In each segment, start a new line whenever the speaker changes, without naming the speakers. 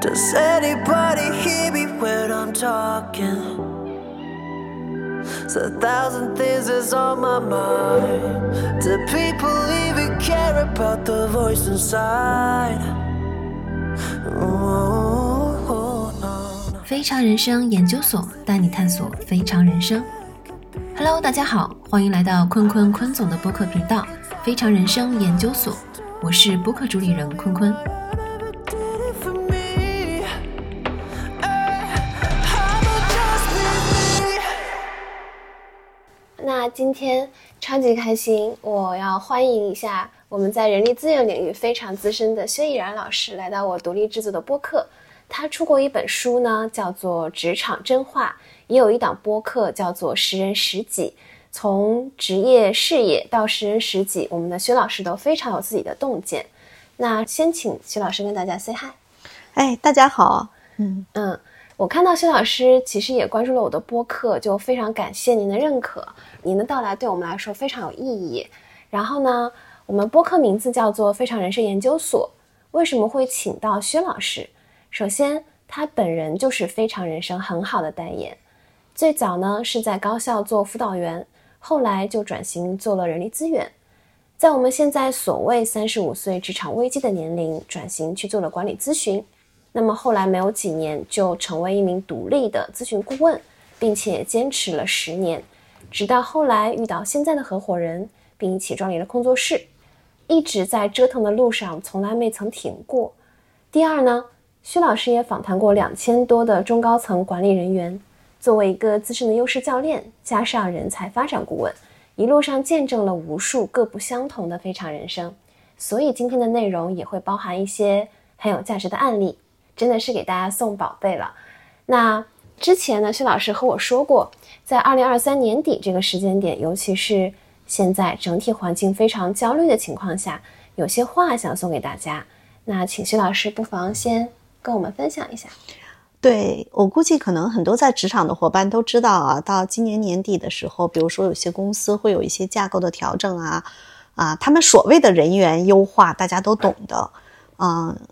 Does anybody hear me when I'm talking? So a thousand things is on my mind. Do people even care about the voice inside? Oh, no, no.
非常人生研究所带你探索非常人生。Hello，大家好，欢迎来到坤坤坤总的播客频道“非常人生研究所”，我是播客主理人坤坤。
那今天超级开心，我要欢迎一下我们在人力资源领域非常资深的薛逸然老师来到我独立制作的播客。他出过一本书呢，叫做《职场真话》，也有一档播客叫做《识人识己》。从职业事业到识人识己，我们的薛老师都非常有自己的洞见。那先请薛老师跟大家 say hi。
哎，大家好，嗯，
嗯，我看到薛老师其实也关注了我的播客，就非常感谢您的认可。您的到来对我们来说非常有意义。然后呢，我们播客名字叫做“非常人生研究所”。为什么会请到薛老师？首先，他本人就是非常人生很好的代言。最早呢是在高校做辅导员，后来就转型做了人力资源。在我们现在所谓三十五岁职场危机的年龄，转型去做了管理咨询。那么后来没有几年，就成为一名独立的咨询顾问，并且坚持了十年，直到后来遇到现在的合伙人，并一起创立了工作室，一直在折腾的路上，从来没曾停过。第二呢，薛老师也访谈过两千多的中高层管理人员，作为一个资深的优势教练，加上人才发展顾问，一路上见证了无数各不相同的非常人生。所以今天的内容也会包含一些很有价值的案例，真的是给大家送宝贝了。那之前呢，薛老师和我说过，在二零二三年底这个时间点，尤其是现在整体环境非常焦虑的情况下，有些话想送给大家。那请薛老师不妨先跟我们分享一下。
对我估计可能很多在职场的伙伴都知道啊，到今年年底的时候，比如说有些公司会有一些架构的调整啊，啊，他们所谓的人员优化，大家都懂的。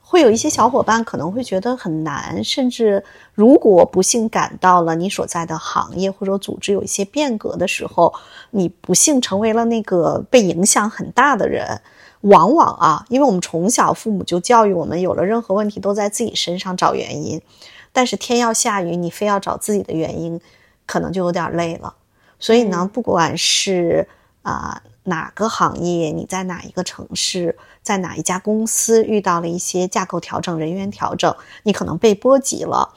会有一些小伙伴可能会觉得很难，甚至如果不幸赶到了你所在的行业或者组织有一些变革的时候，你不幸成为了那个被影响很大的人，往往啊，因为我们从小父母就教育我们，有了任何问题都在自己身上找原因，但是天要下雨，你非要找自己的原因，可能就有点累了。所以呢，不管是啊、哪个行业，你在哪一个城市，在哪一家公司遇到了一些架构调整、人员调整，你可能被波及了。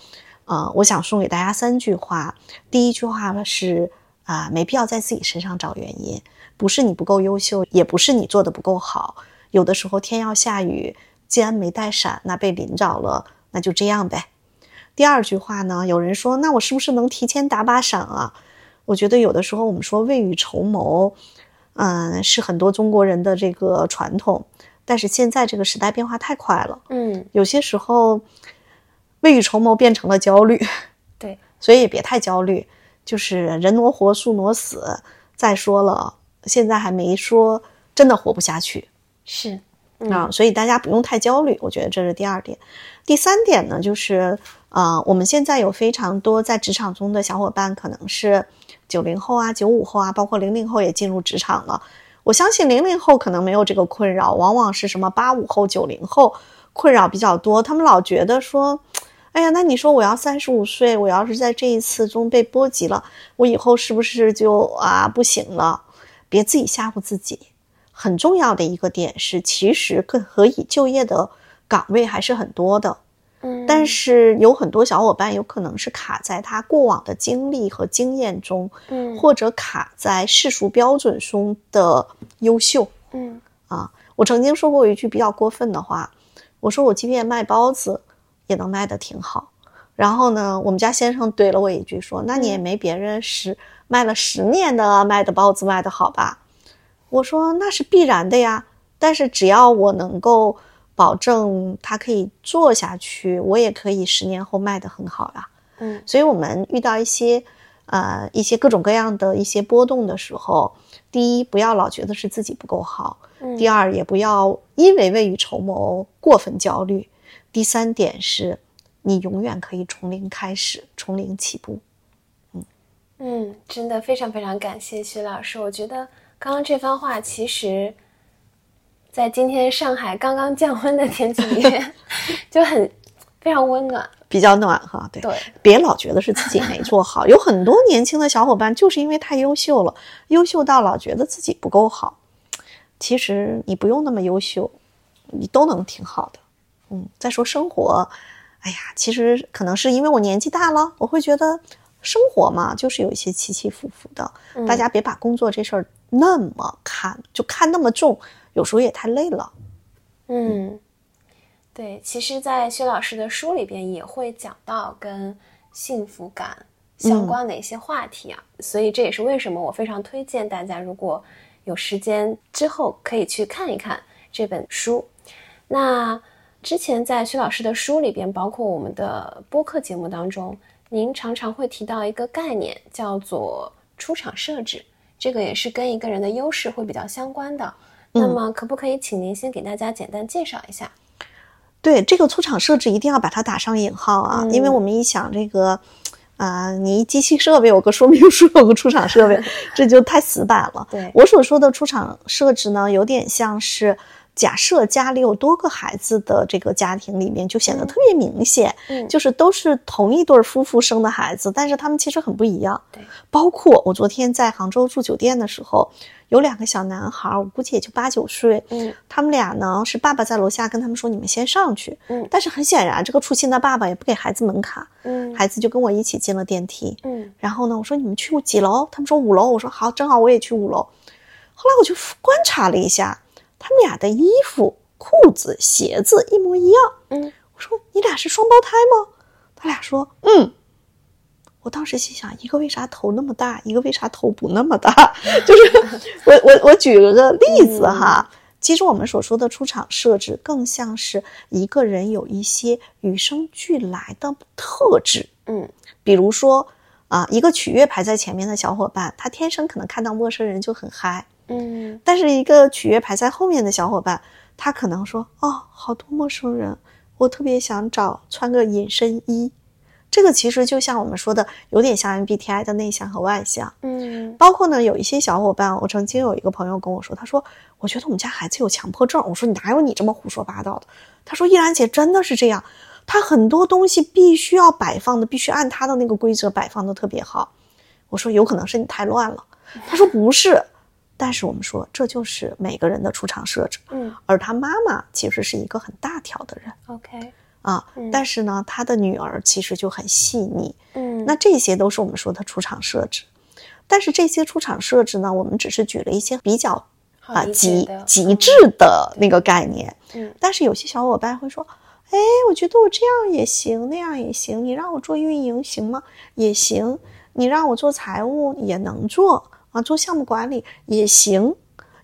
呃，我想送给大家三句话。第一句话呢是啊、没必要在自己身上找原因，不是你不够优秀，也不是你做的不够好。有的时候天要下雨，既然没带伞，那被淋着了，那就这样呗。第二句话呢，有人说，那我是不是能提前打把伞啊？我觉得有的时候我们说未雨绸缪，嗯，是很多中国人的这个传统，但是现在这个时代变化太快了，
嗯，
有些时候未雨绸缪变成了焦虑，
对，
所以也别太焦虑，就是人挪活，树挪死。再说了，现在还没说真的活不下去，
是，
啊，所以大家不用太焦虑，我觉得这是第二点。第三点呢，就是呃，我们现在有非常多在职场中的小伙伴，可能是九零后啊、九五后啊，包括零零后也进入职场了。我相信零零后可能没有这个困扰，往往是什么八五后、九零后困扰比较多。他们老觉得说，哎呀，那你说我要三十五岁，我要是在这一次中被波及了，我以后是不是就啊不行了？别自己吓唬自己。很重要的一个点是，其实更可以就业的岗位还是很多的，
嗯，
但是有很多小伙伴有可能是卡在他过往的经历和经验中，
嗯
或者卡在世俗标准中的优秀
嗯
啊。我曾经说过一句比较过分的话，我说我即便卖包子也能卖得挺好。然后呢，我们家先生怼了我一句说：“那你也没别人十卖了十年的卖的包子卖得好吧？”我说那是必然的呀，但是只要我能够保证它可以做下去，我也可以十年后卖得很好呀。
嗯
所以我们遇到一些呃一些各种各样的一些波动的时候，第一不要老觉得是自己不够好，
嗯
第二也不要因为未雨绸缪过分焦虑，第三点是你永远可以从零开始，从零起步。
嗯嗯，真的非常非常感谢徐老师。我觉得刚刚这番话，其实，在今天上海刚刚降温的天气里面，就很非常温暖。
比较暖哈，对，
对，
别老觉得是自己没做好。有很多年轻的小伙伴就是因为太优秀了，优秀到老觉得自己不够好。其实你不用那么优秀，你都能挺好的。嗯，再说生活，哎呀，其实可能是因为我年纪大了，我会觉得生活嘛，就是有一些起起伏伏的。大家别把工作这事儿那么看，就看那么重，有时候也太累了。
嗯，对，其实，在薛老师的书里边也会讲到跟幸福感相关的一些话题啊，所以这也是为什么我非常推荐大家，如果有时间之后可以去看一看这本书。那之前在薛老师的书里边，包括我们的播客节目当中，您常常会提到一个概念，叫做出场设置，这个也是跟一个人的优势会比较相关的。那么，可不可以请您先给大家简单介绍一下？
对这个出厂设置一定要把它打上引号啊，因为我们一想这个，啊、你机器设备有个说明书，有个出厂设备，这就太死板了。
对
我所说的出厂设置呢，有点像是假设家里有多个孩子的这个家庭里面，就显得特别明显，
嗯。
就是都是同一对夫妇生的孩子，但是他们其实很不一样。
对，
包括我昨天在杭州住酒店的时候，有两个小男孩，我估计也就八九岁，
嗯。
他们俩呢是爸爸在楼下跟他们说你们先上去，
嗯。
但是很显然这个粗心的爸爸也不给孩子门卡，
嗯。
孩子就跟我一起进了电梯，
嗯。
然后呢我说你们去几楼？他们说五楼，我说好，正好我也去五楼。后来我就观察了一下，他们俩的衣服、裤子、鞋子一模一样，
嗯
我说你俩是双胞胎吗？他俩说嗯。我当时心想，一个为啥头那么大，一个为啥头不那么大？就是我我我举了个例子哈，其实我们所说的出场设置，更像是一个人有一些与生俱来的特质，
嗯
比如说啊，一个取悦排在前面的小伙伴，他天生可能看到陌生人就很嗨，
嗯
但是一个取悦排在后面的小伙伴，他可能说：“哦，好多陌生人，我特别想找穿个隐身衣。”这个其实就像我们说的，有点像 MBTI 的内向和外向。
嗯
包括呢，有一些小伙伴，我曾经有一个朋友跟我说，他说：“我觉得我们家孩子有强迫症。”我说：“你哪有你这么胡说八道的？”他说：“依然姐真的是这样，他很多东西必须要摆放的，必须按他的那个规则摆放的特别好。”我说：“有可能是你太乱了。”他说：“不是。”但是我们说，这就是每个人的出场设置。
嗯
而他妈妈其实是一个很大条的人
，OK，
啊，
嗯
但是呢，他的女儿其实就很细腻。
嗯
那这些都是我们说的出场设置，但是这些出场设置呢，我们只是举了一些比较啊极极致的那个概念。
嗯
但是有些小伙伴会说，哎，我觉得我这样也行，那样也行，你让我做运营行吗？也行，你让我做财务也能做啊，做项目管理也行。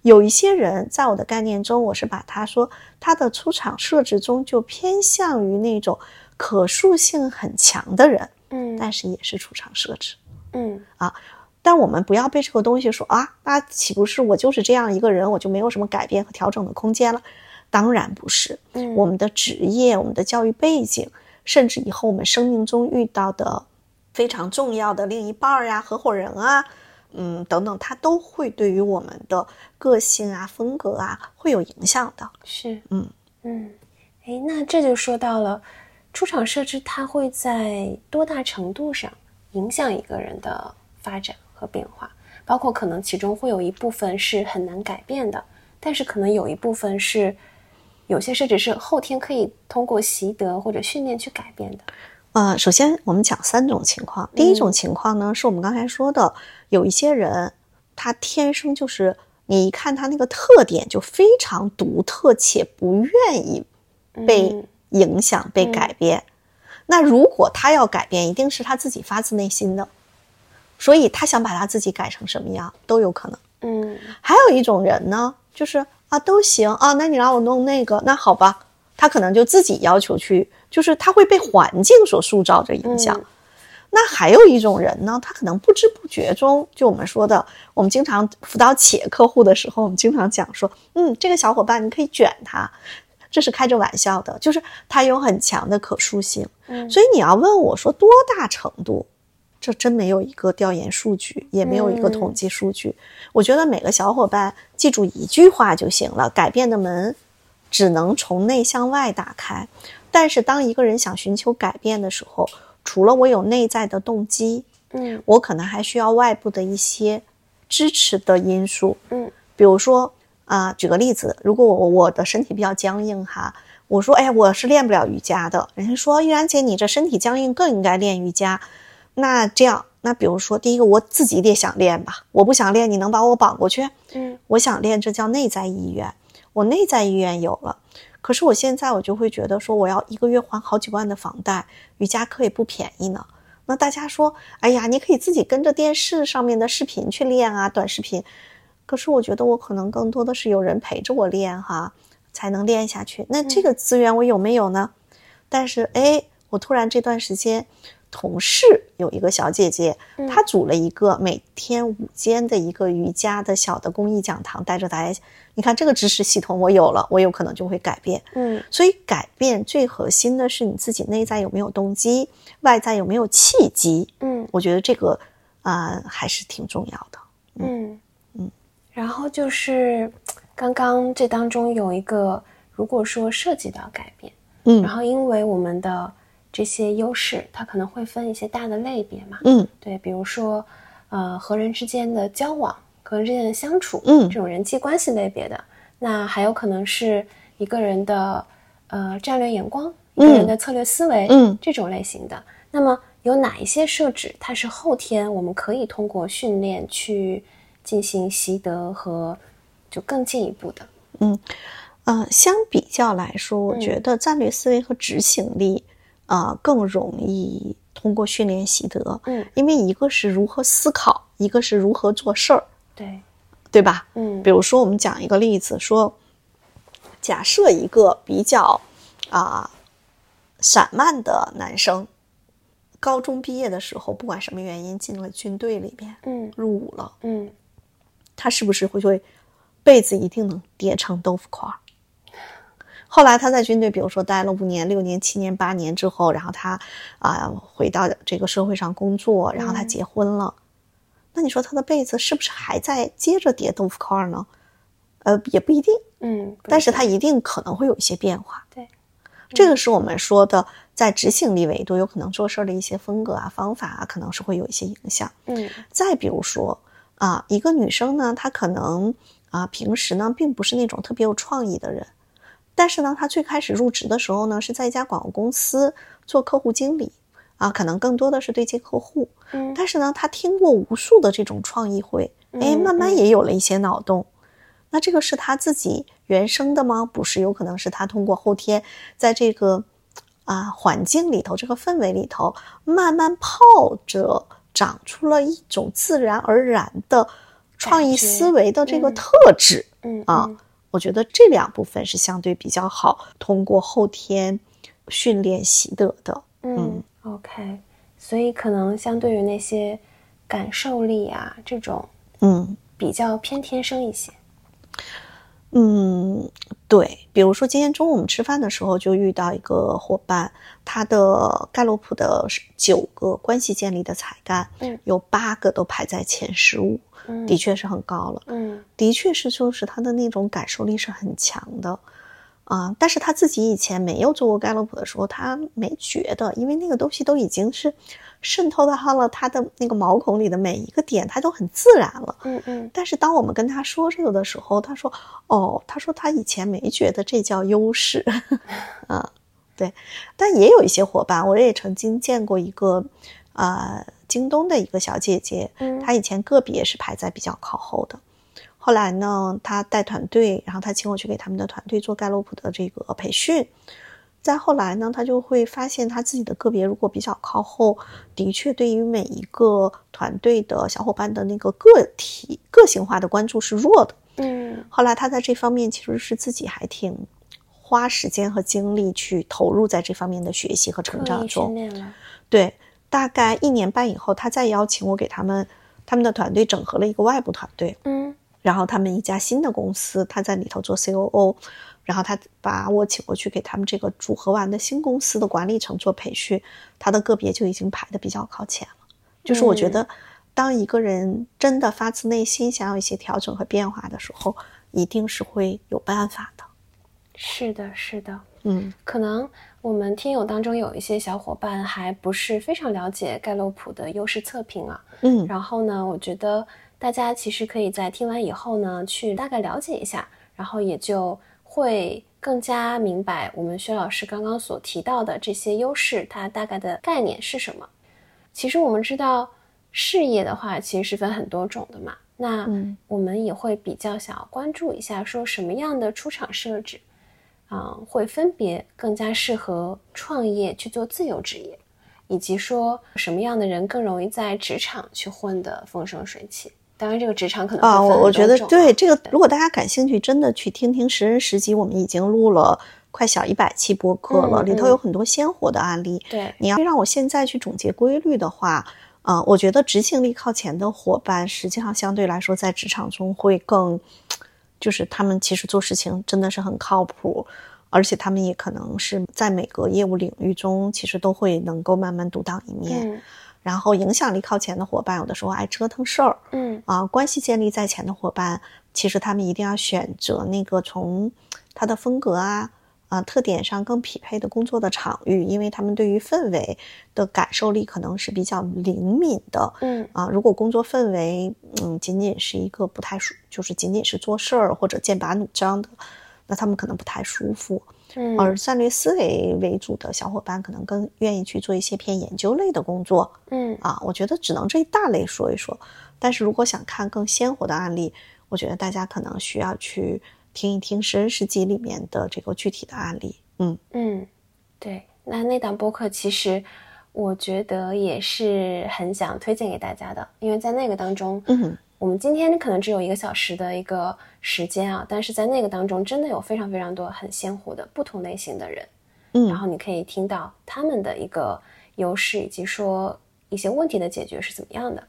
有一些人在我的概念中，我是把他说他的出场设置中就偏向于那种可塑性很强的人，
嗯
但是也是出场设置。
嗯啊
但我们不要被这个东西说啊，那岂不是我就是这样一个人，我就没有什么改变和调整的空间了？当然不是，
嗯
我们的职业、我们的教育背景，甚至以后我们生命中遇到的非常重要的另一半儿呀、合伙人啊，嗯等等，它都会对于我们的个性啊、风格啊会有影响的。
是
嗯
嗯，哎，那这就说到了出厂设置，它会在多大程度上影响一个人的发展和变化？包括可能其中会有一部分是很难改变的，但是可能有一部分是有些设置是后天可以通过习得或者训练去改变的。
呃，首先我们讲三种情况。第一种情况呢，是我们刚才说的，有一些人他天生就是你一看他那个特点就非常独特，且不愿意被
嗯
影响、被改变。那如果他要改变，一定是他自己发自内心的，所以他想把他自己改成什么样都有可能。
嗯
还有一种人呢，就是啊都行啊，那你让我弄那个，那好吧，他可能就自己要求去，就是他会被环境所塑造着影响。
嗯
那还有一种人呢，他可能不知不觉中，就我们说的，我们经常辅导企业客户的时候，我们经常讲说，嗯，这个小伙伴你可以卷他，这是开着玩笑的，就是他有很强的可塑性。
嗯
所以你要问我说多大程度，这真没有一个调研数据，也没有一个统计数据。我觉得每个小伙伴记住一句话就行了：改变的门只能从内向外打开。但是当一个人想寻求改变的时候，除了我有内在的动机，
嗯
我可能还需要外部的一些支持的因素。
嗯
比如说啊、举个例子，如果我我的身体比较僵硬哈，我说哎，我是练不了瑜伽的，人家说依然姐你这身体僵硬更应该练瑜伽。那这样，那比如说第一个我自己得想练吧，我不想练，你能把我绑过去？
嗯
我想练，这叫内在意愿。我内在意愿有了，可是我现在我就会觉得说，我要一个月还好几万的房贷，瑜伽课也不便宜呢。那大家说，哎呀，你可以自己跟着电视上面的视频去练啊，短视频。可是我觉得我可能更多的是有人陪着我练哈，才能练下去。那这个资源我有没有呢？但是哎，我突然这段时间，同事有一个小姐姐，她组了一个每天午间的一个瑜伽的小的公益讲堂，带着大家。你看这个知识系统我有了，我有可能就会改变。
嗯
所以改变最核心的是你自己内在有没有动机，外在有没有契机。
嗯
我觉得这个啊、还是挺重要的。
嗯嗯。然后就是刚刚这当中有一个，如果说涉及到改变，
嗯
然后因为我们的这些优势，它可能会分一些大的类别嘛。
嗯
对，比如说，呃，和人之间的交往，和人之间的相处，
嗯
这种人际关系类别的，那还有可能是一个人的呃战略眼光，一个人的策略思维，
嗯
这种类型的。那么有哪一些设置，它是后天我们可以通过训练去进行习得和就更进一步的？
嗯呃，相比较来说，我
嗯
觉得战略思维和执行力啊、呃更容易通过训练习得。
嗯，
因为一个是如何思考，一个是如何做事儿，
对，
对吧？
嗯
比如说，我们讲一个例子，说，假设一个比较啊、散漫的男生，高中毕业的时候，不管什么原因进了军队里面，
嗯
入伍了，
嗯
他是不是会会被子一定能叠成豆腐块儿？后来他在军队，比如说待了五年、六年、七年、八年之后，然后他啊、回到这个社会上工作，然后他结婚了，那你说他的被子是不是还在接着叠豆腐块儿呢？呃，也不一定，
嗯，
但是
一定。
它一定可能会有一些变化。
对，
这个是我们说的在执行力维度，有可能做事的一些风格啊、方法啊，可能是会有一些影响。
嗯。
再比如说啊，一个女生呢，她可能啊平时呢并不是那种特别有创意的人，但是呢，他最开始入职的时候呢，是在一家广告公司做客户经理啊，可能更多的是对接客户。
嗯
但是呢，他听过无数的这种创意会，哎，慢慢也有了一些脑洞。那这个是他自己原生的吗？不是，有可能是他通过后天在这个啊环境里头、这个氛围里头，慢慢泡着，长出了一种自然而然的创意思维的这个
嗯
特质。
嗯
啊
嗯
我觉得这两部分是相对比较好通过后天训练习得的。
嗯，OK，所以可能相对于那些感受力啊这种
嗯
比较偏天生一些。
嗯，对，比如说今天中午我们吃饭的时候就遇到一个伙伴，他的盖洛普的九个关系建立的才干，
嗯
有八个都排在前十五，
嗯
的确是很高了。
嗯。
的确是，就是他的那种感受力是很强的，啊、但是他自己以前没有做过盖洛普的时候，他没觉得，因为那个东西都已经是渗透到他了他的那个毛孔里的每一个点，他都很自然了。
嗯嗯
但是当我们跟他说这个的时候，他说：“哦，他说他以前没觉得这叫优势，啊，对。但也有一些伙伴，我也曾经见过一个，呃，京东的一个小姐姐，
嗯
她以前个别是排在比较靠后的，后来呢，她带团队，然后她请我去给他们的团队做盖洛普的这个培训。再后来呢，他就会发现他自己的个别如果比较靠后，的确对于每一个团队的小伙伴的那个个体个性化的关注是弱的。
嗯
后来他在这方面其实是自己还挺花时间和精力去投入在这方面的学习和成长中。对，大概一年半以后，他再邀请我给他们他们的团队整合了一个外部团队。
嗯
然后他们一家新的公司，他在里头做 COO，然后他把我请过去给他们这个组合完的新公司的管理层做培训，他的个别就已经排的比较靠前了。就是我觉得，当一个人真的发自内心想要一些调整和变化的时候，一定是会有办法的。
是的，是的，
嗯
可能我们听友当中有一些小伙伴还不是非常了解盖洛普的优势测评啊。
嗯
然后呢，我觉得大家其实可以在听完以后呢，去大概了解一下，然后也就会更加明白我们薛老师刚刚所提到的这些优势，它大概的概念是什么。其实我们知道，事业的话其实是分很多种的嘛。那
嗯
我们也会比较想要关注一下，说什么样的出场设置，啊、会分别更加适合创业去做自由职业，以及说什么样的人更容易在职场去混得风生水起。当然，这个职场可能
啊，我我觉得对这个，如果大家感兴趣，真的去听听十人十集，我们已经录了快小一百期播客了，
嗯
里头
嗯
有很多鲜活的案例。
对
你要让我现在去总结规律的话，啊、我觉得执行力靠前的伙伴，实际上相对来说在职场中会更，就是他们其实做事情真的是很靠谱，而且他们也可能是在每个业务领域中，其实都会能够慢慢独当一面。
嗯
然后影响力靠前的伙伴，有的时候爱折腾事儿，
嗯
啊，关系建立在前的伙伴，其实他们一定要选择那个从他的风格啊啊特点上更匹配的工作的场域，因为他们对于氛围的感受力可能是比较灵敏的。
嗯
啊，如果工作氛围嗯仅仅是一个不太舒，就是仅仅是做事儿或者剑拔弩张的，那他们可能不太舒服。
嗯，
而战略思维为主的小伙伴，可能更愿意去做一些偏研究类的工作。
嗯
啊，我觉得只能这一大类说一说。但是如果想看更鲜活的案例，我觉得大家可能需要去听一听《十人十集》里面的这个具体的案例。嗯
嗯，对，那那档播客其实我觉得也是很想推荐给大家的，因为在那个当中，
嗯
我们今天可能只有一个小时的一个时间啊，但是在那个当中，真的有非常非常多很鲜活的不同类型的人，嗯。然
嗯
后你可以听到他们的一个优势，以及说一些问题的解决是怎么样的。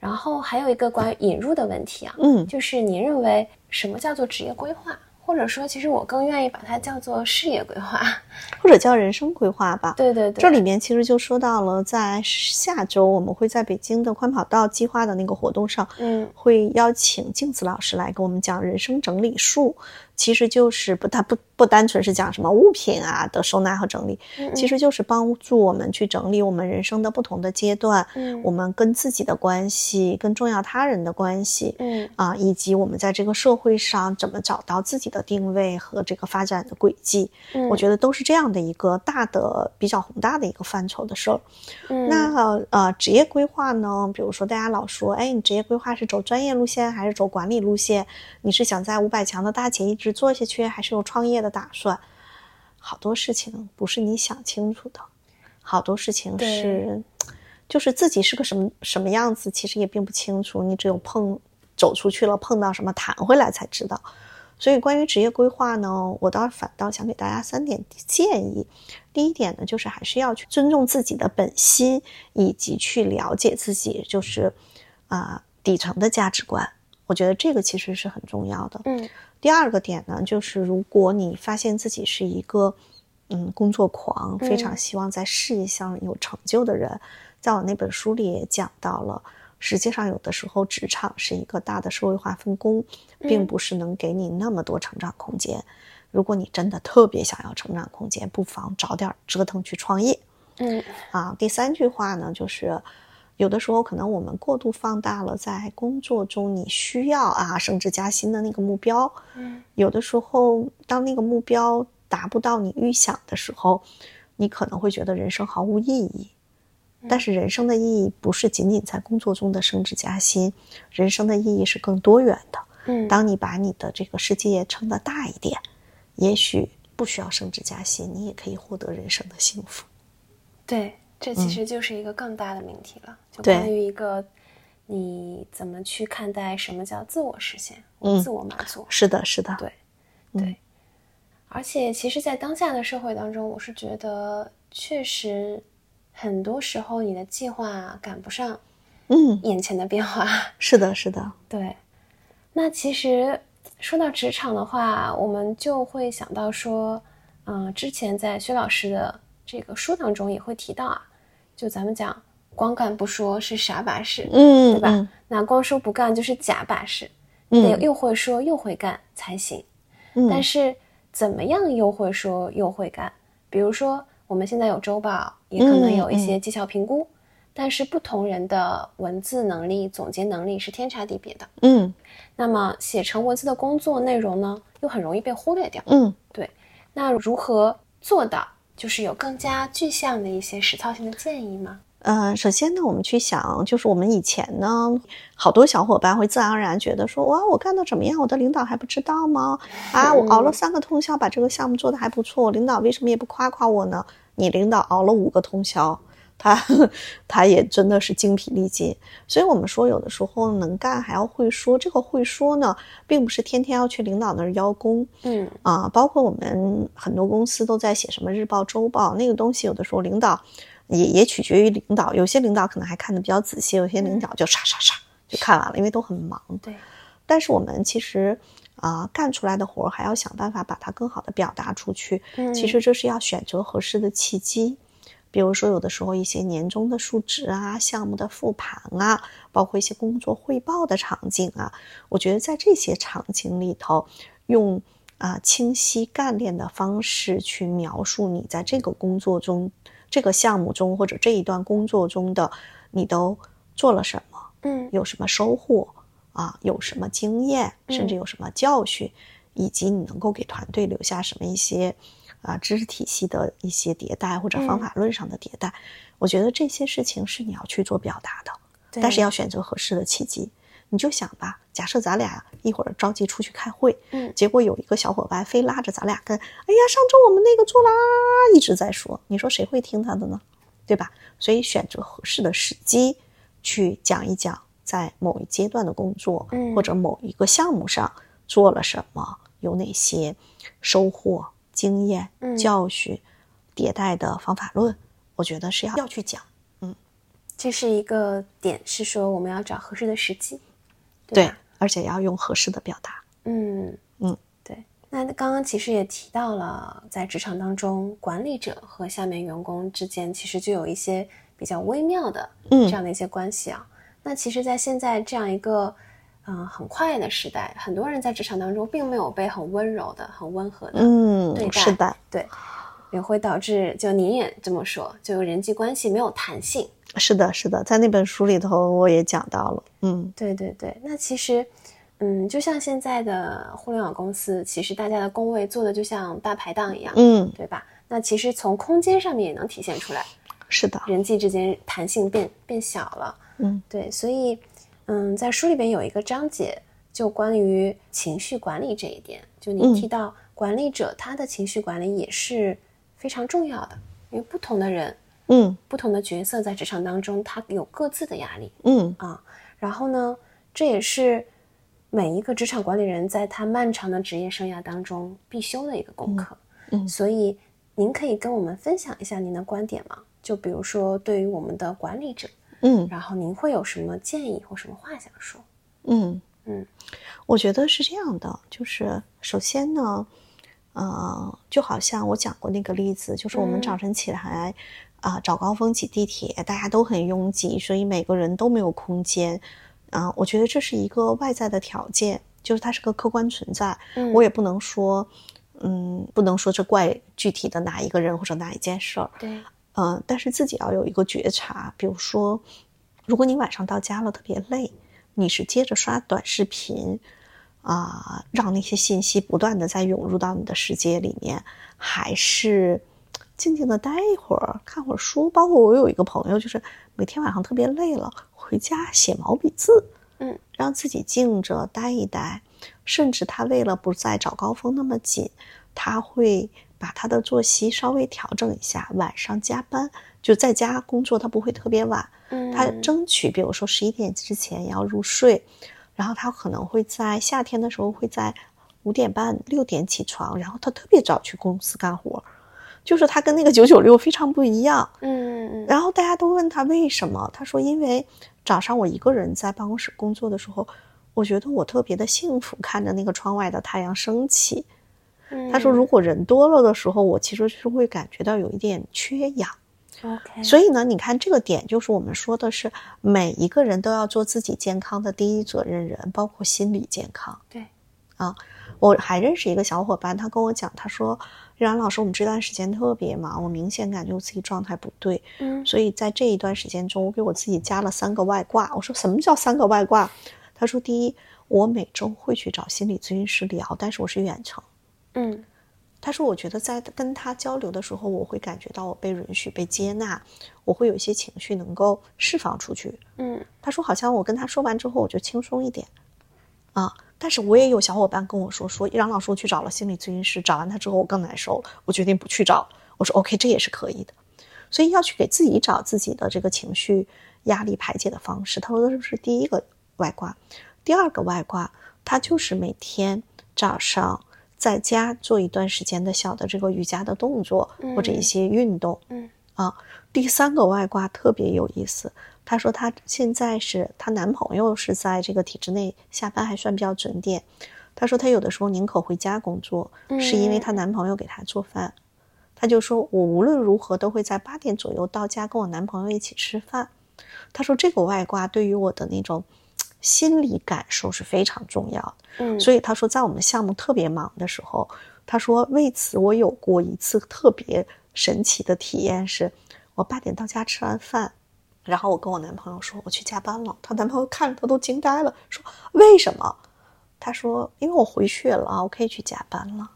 然后还有一个关于引入的问题啊，
嗯。
就是你认为什么叫做职业规划，或者说，其实我更愿意把它叫做事业规划。
或者叫人生规划吧。
对对对，
这里面其实就说到了，在下周我们会在北京的宽跑道计划的那个活动上，
嗯
会邀请静子老师来给我们讲人生整理术，其实就是不，它不不单纯是讲什么物品啊的收纳和整理，
嗯
其实就是帮助我们去整理我们人生的不同的阶段，
嗯
我们跟自己的关系，跟重要他人的关系，
嗯
啊，以及我们在这个社会上怎么找到自己的定位和这个发展的轨迹，
嗯，
我觉得都是这样的一个大的、比较宏大的一个范畴的事儿。
嗯
那呃，职业规划呢？比如说，大家老说，哎，你职业规划是走专业路线还是走管理路线？你是想在五百强的大企业一直做下去，还是有创业的打算？好多事情不是你想清楚的，好多事情是，就是自己是个什么什么样子，其实也并不清楚。你只有碰走出去了，碰到什么弹回来才知道。所以，关于职业规划呢，我倒反倒想给大家三点建议。第一点呢，就是还是要去尊重自己的本心，以及去了解自己，就是啊、底层的价值观。我觉得这个其实是很重要的。
嗯
第二个点呢，就是如果你发现自己是一个嗯工作狂，非常
嗯
希望在事业上有成就的人，在我那本书里也讲到了，实际上有的时候职场是一个大的社会化分工，并
嗯
不是能给你那么多成长空间。如果你真的特别想要成长空间，不妨早点折腾去创业。
嗯
啊，第三句话呢，就是有的时候可能我们过度放大了在工作中你需要啊升职加薪的那个目标，
嗯
有的时候当那个目标达不到你预想的时候，你可能会觉得人生毫无意义。但是人生的意义不是仅仅在工作中的升职加薪，人生的意义是更多元的。
嗯，
当你把你的这个世界撑得大一点，也许不需要升职加薪，你也可以获得人生的幸福。
对，这其实就是一个更大的命题了，就关于一个你怎么去看待什么叫自我实现、
嗯。
自我满足。
是的，是的，
对，
嗯。
对。而且，其实，在当下的社会当中，我是觉得，确实很多时候你的计划赶不上
嗯，
眼前的变化。
是的，是的，
对，那其实说到职场的话，我们就会想到说，嗯、之前在薛老师的这个书当中也会提到啊，就咱们讲光干不说是傻把式，
嗯，
对吧？
嗯
那光说不干就是假把式，
嗯
得又会说又会干才行。
嗯
但是怎么样又会说又会干？比如说我们现在有周报，也可能有一些绩效评估，但是不同人的文字能力、总结能力是天差地别的。
嗯
那么写成文字的工作内容呢，又很容易被忽略掉。
嗯对
那如何做到就是有更加具象的一些实操性的建议吗？
呃，首先呢，我们去想，就是我们以前呢，好多小伙伴会自然而然觉得说，哇，我干的怎么样？我的领导还不知道吗？啊，我熬了三个通宵把这个项目做的还不错，领导为什么也不夸夸我呢？你领导熬了五个通宵，他他也真的是精疲力尽。所以我们说，有的时候能干还要会说。这个会说呢，并不是天天要去领导那儿邀功，
嗯
啊，包括我们很多公司都在写什么日报、周报，那个东西有的时候领导也也取决于领导，有些领导可能还看得比较仔细，有些领导就唰唰唰就看完了，因为都很忙。
对，
但是我们其实啊、干出来的活儿还要想办法把它更好的表达出去。
嗯
其实这是要选择合适的契机。比如说，有的时候一些年终的述职啊、项目的复盘啊，包括一些工作汇报的场景啊，我觉得在这些场景里头，用啊、清晰干练的方式去描述你在这个工作中、这个项目中或者这一段工作中的你都做了什么，
嗯
有什么收获啊，有什么经验，甚至有什么教训，以及你能够给团队留下什么一些啊知识体系的一些迭代或者方法论上的迭代。我觉得这些事情是你要去做表达的，但是要选择合适的契机。你就想吧，假设咱俩一会儿着急出去开会，
嗯
结果有一个小伙伴非拉着咱俩跟，哎呀，上周我们那个做啦，一直在说，你说谁会听他的呢？对吧？所以选择合适的时机去讲一讲，在某一阶段的工作，
嗯
或者某一个项目上做了什么，有哪些收获、经验、
嗯
教训、迭代的方法论，我觉得是要要去讲。
嗯这是一个点，是说我们要找合适的时机，
对
吧？，
而且要用合适的表达。
嗯
嗯，
对。那刚刚其实也提到了，在职场当中，管理者和下面员工之间其实就有一些比较微妙的
嗯
这样的一些关系啊。那其实，在现在这样一个嗯、呃很快的时代，很多人在职场当中并没有被很温柔的、很温和的
嗯
对，待
是的，
对，也会导致就您也这么说，就人际关系没有弹性。
是的，是的，在那本书里头我也讲到了。嗯
对对对，那其实，嗯，就像现在的互联网公司，其实大家的工位做的就像大排档一样，
嗯，
对吧？那其实从空间上面也能体现出来，
是的，
人际之间弹性变变小了。
嗯，
对，所以，嗯，在书里边有一个章节就关于情绪管理这一点，就您
嗯
提到管理者他的情绪管理也是非常重要的，因为不同的人、
嗯
不同的角色在职场当中，他有各自的压力。
嗯
啊。然后呢，这也是每一个职场管理人在他漫长的职业生涯当中必修的一个功课。
嗯
所以您可以跟我们分享一下您的观点吗？就比如说对于我们的管理者，
嗯
然后您会有什么建议或什么话想说？
嗯
嗯，
我觉得是这样的，就是首先呢，呃，就好像我讲过那个例子，就是我们
嗯
早晨起来啊、早高峰挤地铁，大家都很拥挤，所以每个人都没有空间。啊、我觉得这是一个外在的条件，就是它是个客观存在。
嗯
我也不能说，嗯，不能说这怪具体的哪一个人或者哪一件事儿。
对，
嗯，但是自己要有一个觉察，比如说，如果你晚上到家了特别累，你是接着刷短视频，啊、让那些信息不断的在涌入到你的世界里面，还是静静的待一会儿，看会儿书。包括我有一个朋友，就是每天晚上特别累了，回家写毛笔字，
嗯，
让自己静着待一待，甚至他为了不再早高峰那么紧，他会把他的作息稍微调整一下，晚上加班就在家工作，他不会特别晚，
嗯，
他争取比如说十一点之前要入睡，然后他可能会在夏天的时候会在五点半六点起床，然后他特别早去公司干活，就是他跟那个九九六非常不一样。
嗯嗯
然后大家都问他为什么，他说因为早上我一个人在办公室工作的时候，我觉得我特别的幸福，看着那个窗外的太阳升起。
嗯
他说，如果人多了的时候，我其实是会感觉到有一点缺氧。
OK，
所以呢，你看这个点，就是我们说的是每一个人都要做自己健康的第一责任人，包括心理健康。
对，
啊，我还认识一个小伙伴，他跟我讲，他说：“冉老师，我们这段时间特别忙，我明显感觉我自己状态不对，
嗯
所以在这一段时间中，我给我自己加了三个外挂。”我说：“什么叫三个外挂？”他说：“第一，我每周会去找心理咨询师聊，但是我是远程。”
嗯
他说：“我觉得在跟他交流的时候，我会感觉到我被允许、被接纳，我会有一些情绪能够释放出去。
嗯
他说，好像我跟他说完之后，我就轻松一点，啊。但是我也有小伙伴跟我说，说杨老师，我去找了心理咨询师，找完他之后我更难受了，我决定不去找。我说 OK，这也是可以的。所以要去给自己找自己的这个情绪压力排解的方式。他说这是第一个外挂，第二个外挂，他就是每天早上在家做一段时间的小的这个瑜伽的动作，或者一些运动。
嗯
啊，第三个外挂特别有意思。她说她现在是她男朋友是在这个体制内下班还算比较准点。她说她有的时候宁可回家工作，是因为她男朋友给她做饭。她就说我无论如何都会在八点左右到家跟我男朋友一起吃饭。她说这个外挂对于我的那种心理感受是非常重要的。
嗯，
所以他说，在我们项目特别忙的时候，他说为此我有过一次特别神奇的体验是，我八点到家吃完饭，然后我跟我男朋友说我去加班了，她男朋友看着她都惊呆了，说为什么？她说因为我回去了，我可以去加班了。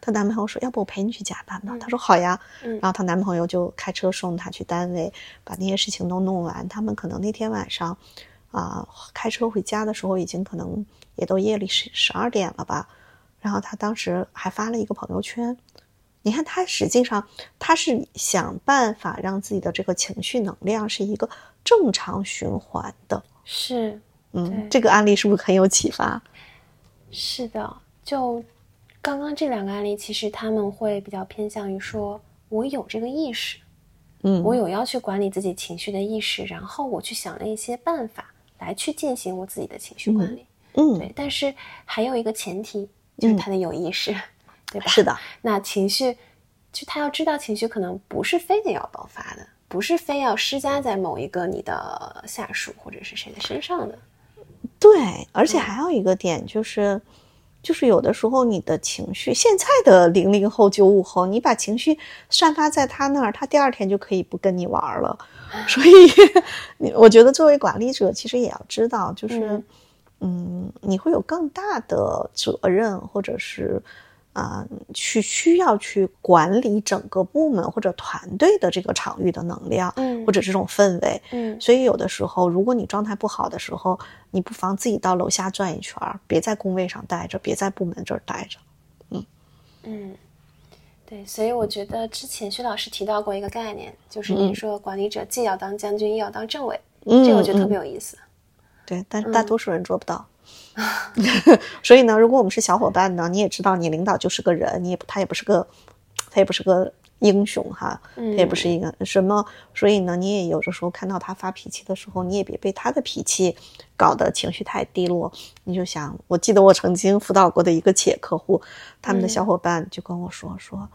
她男朋友说要不我陪你去加班吧？她说好呀。
嗯
然后她男朋友就开车送她去单位，把那些事情都弄完。他们可能那天晚上。啊，开车回家的时候已经可能也都夜里十十二点了吧，然后他当时还发了一个朋友圈，你看他实际上他是想办法让自己的这个情绪能量是一个正常循环的，
是
嗯，这个案例是不是很有启发？
是的，就刚刚这两个案例，其实他们会比较偏向于说，我有这个意识，
嗯，
我有要去管理自己情绪的意识，然后我去想了一些办法来去进行我自己的情绪管理。
嗯，
对，但是还有一个前提，就是他的有意识，对吧？
是的，
那情绪，就他要知道情绪可能不是非得要爆发的，不是非要施加在某一个你的下属或者是谁的身上的。
对，而且还有一个点就是，就是有的时候你的情绪，现在的零零后、九五后，你把情绪散发在他那儿，他第二天就可以不跟你玩了。所以，你我觉得作为管理者，其实也要知道，就是，
嗯
嗯，你会有更大的责任，或者是啊、去需要去管理整个部门或者团队的这个场域的能量，
嗯
或者这种氛围。
嗯
所以有的时候，如果你状态不好的时候，你不妨自己到楼下转一圈儿，别在工位上待着，别在部门这儿待着。
嗯，嗯对，所以我觉得之前薛老师提到过一个概念，就是
嗯
你说管理者既要当将军，又要当政委，
嗯
这个我觉得特
嗯
别有意思。
对，但是大多数人做不到。所以呢，如果我们是小伙伴呢，你也知道，你领导就是个人，你也，他也不是个，他也不是个英雄哈，他也不是一个什么，所以呢，你也有的时候看到他发脾气的时候，你也别被他的脾气搞得情绪太低落。你就想，我记得我曾经辅导过的一个企业客户，他们的小伙伴就跟我说说。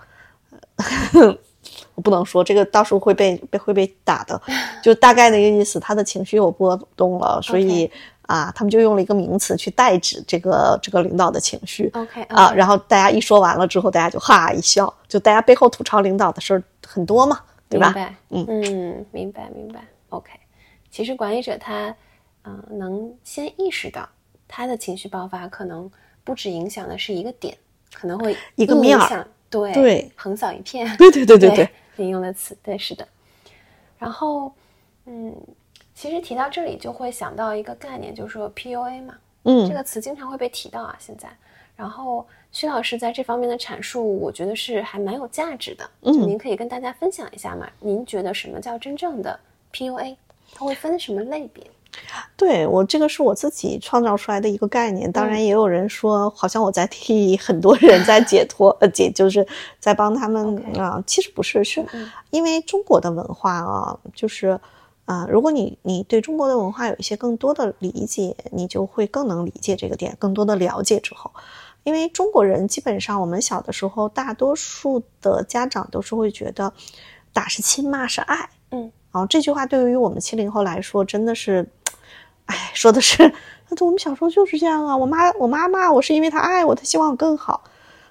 我 不能说这个，到时候会被被会被打的，就大概的一个意思，他的情绪有波动了，所以啊，他们就用了一个名词去代指这个这个领导的情绪
OK
啊，然后大家一说完了之后，大家就哈一笑，就大家背后吐槽领导的事儿很多嘛，对吧
明？白，
嗯
嗯，明白明白。OK，其实管理者他，嗯、能先意识到他的情绪爆发可能不止影响的是一个点，可能会
一个面儿，
对
对
横扫一片。
对对对对 对，
引用的词，对，是的。然后，嗯，其实提到这里就会想到一个概念，就是说 PUA 嘛，嗯这
嗯
个词经常会被提到啊，现在。然后薛老师在这方面的阐述，我觉得是还蛮有价值的。就
嗯
您可以跟大家分享一下嘛？您觉得什么叫真正的 PUA？它会分什么类别？
对我这个是我自己创造出来的一个概念，当
嗯
然也有人说，好像我在替 很多人在解脱，呃，解就是在帮他们啊、其实不是，是
嗯
因为中国的文化啊，就是啊、如果你你对中国的文化有一些更多的理解，你就会更能理解这个点，更多的了解之后，因为中国人基本上我们小的时候，大多数的家长都是会觉得打是亲，骂是爱，
嗯，
然后这句话对于我们七零后来说，真的是，哎，说的是，那我们小时候就是这样啊，我妈我妈骂我是因为她爱我，她希望我更好，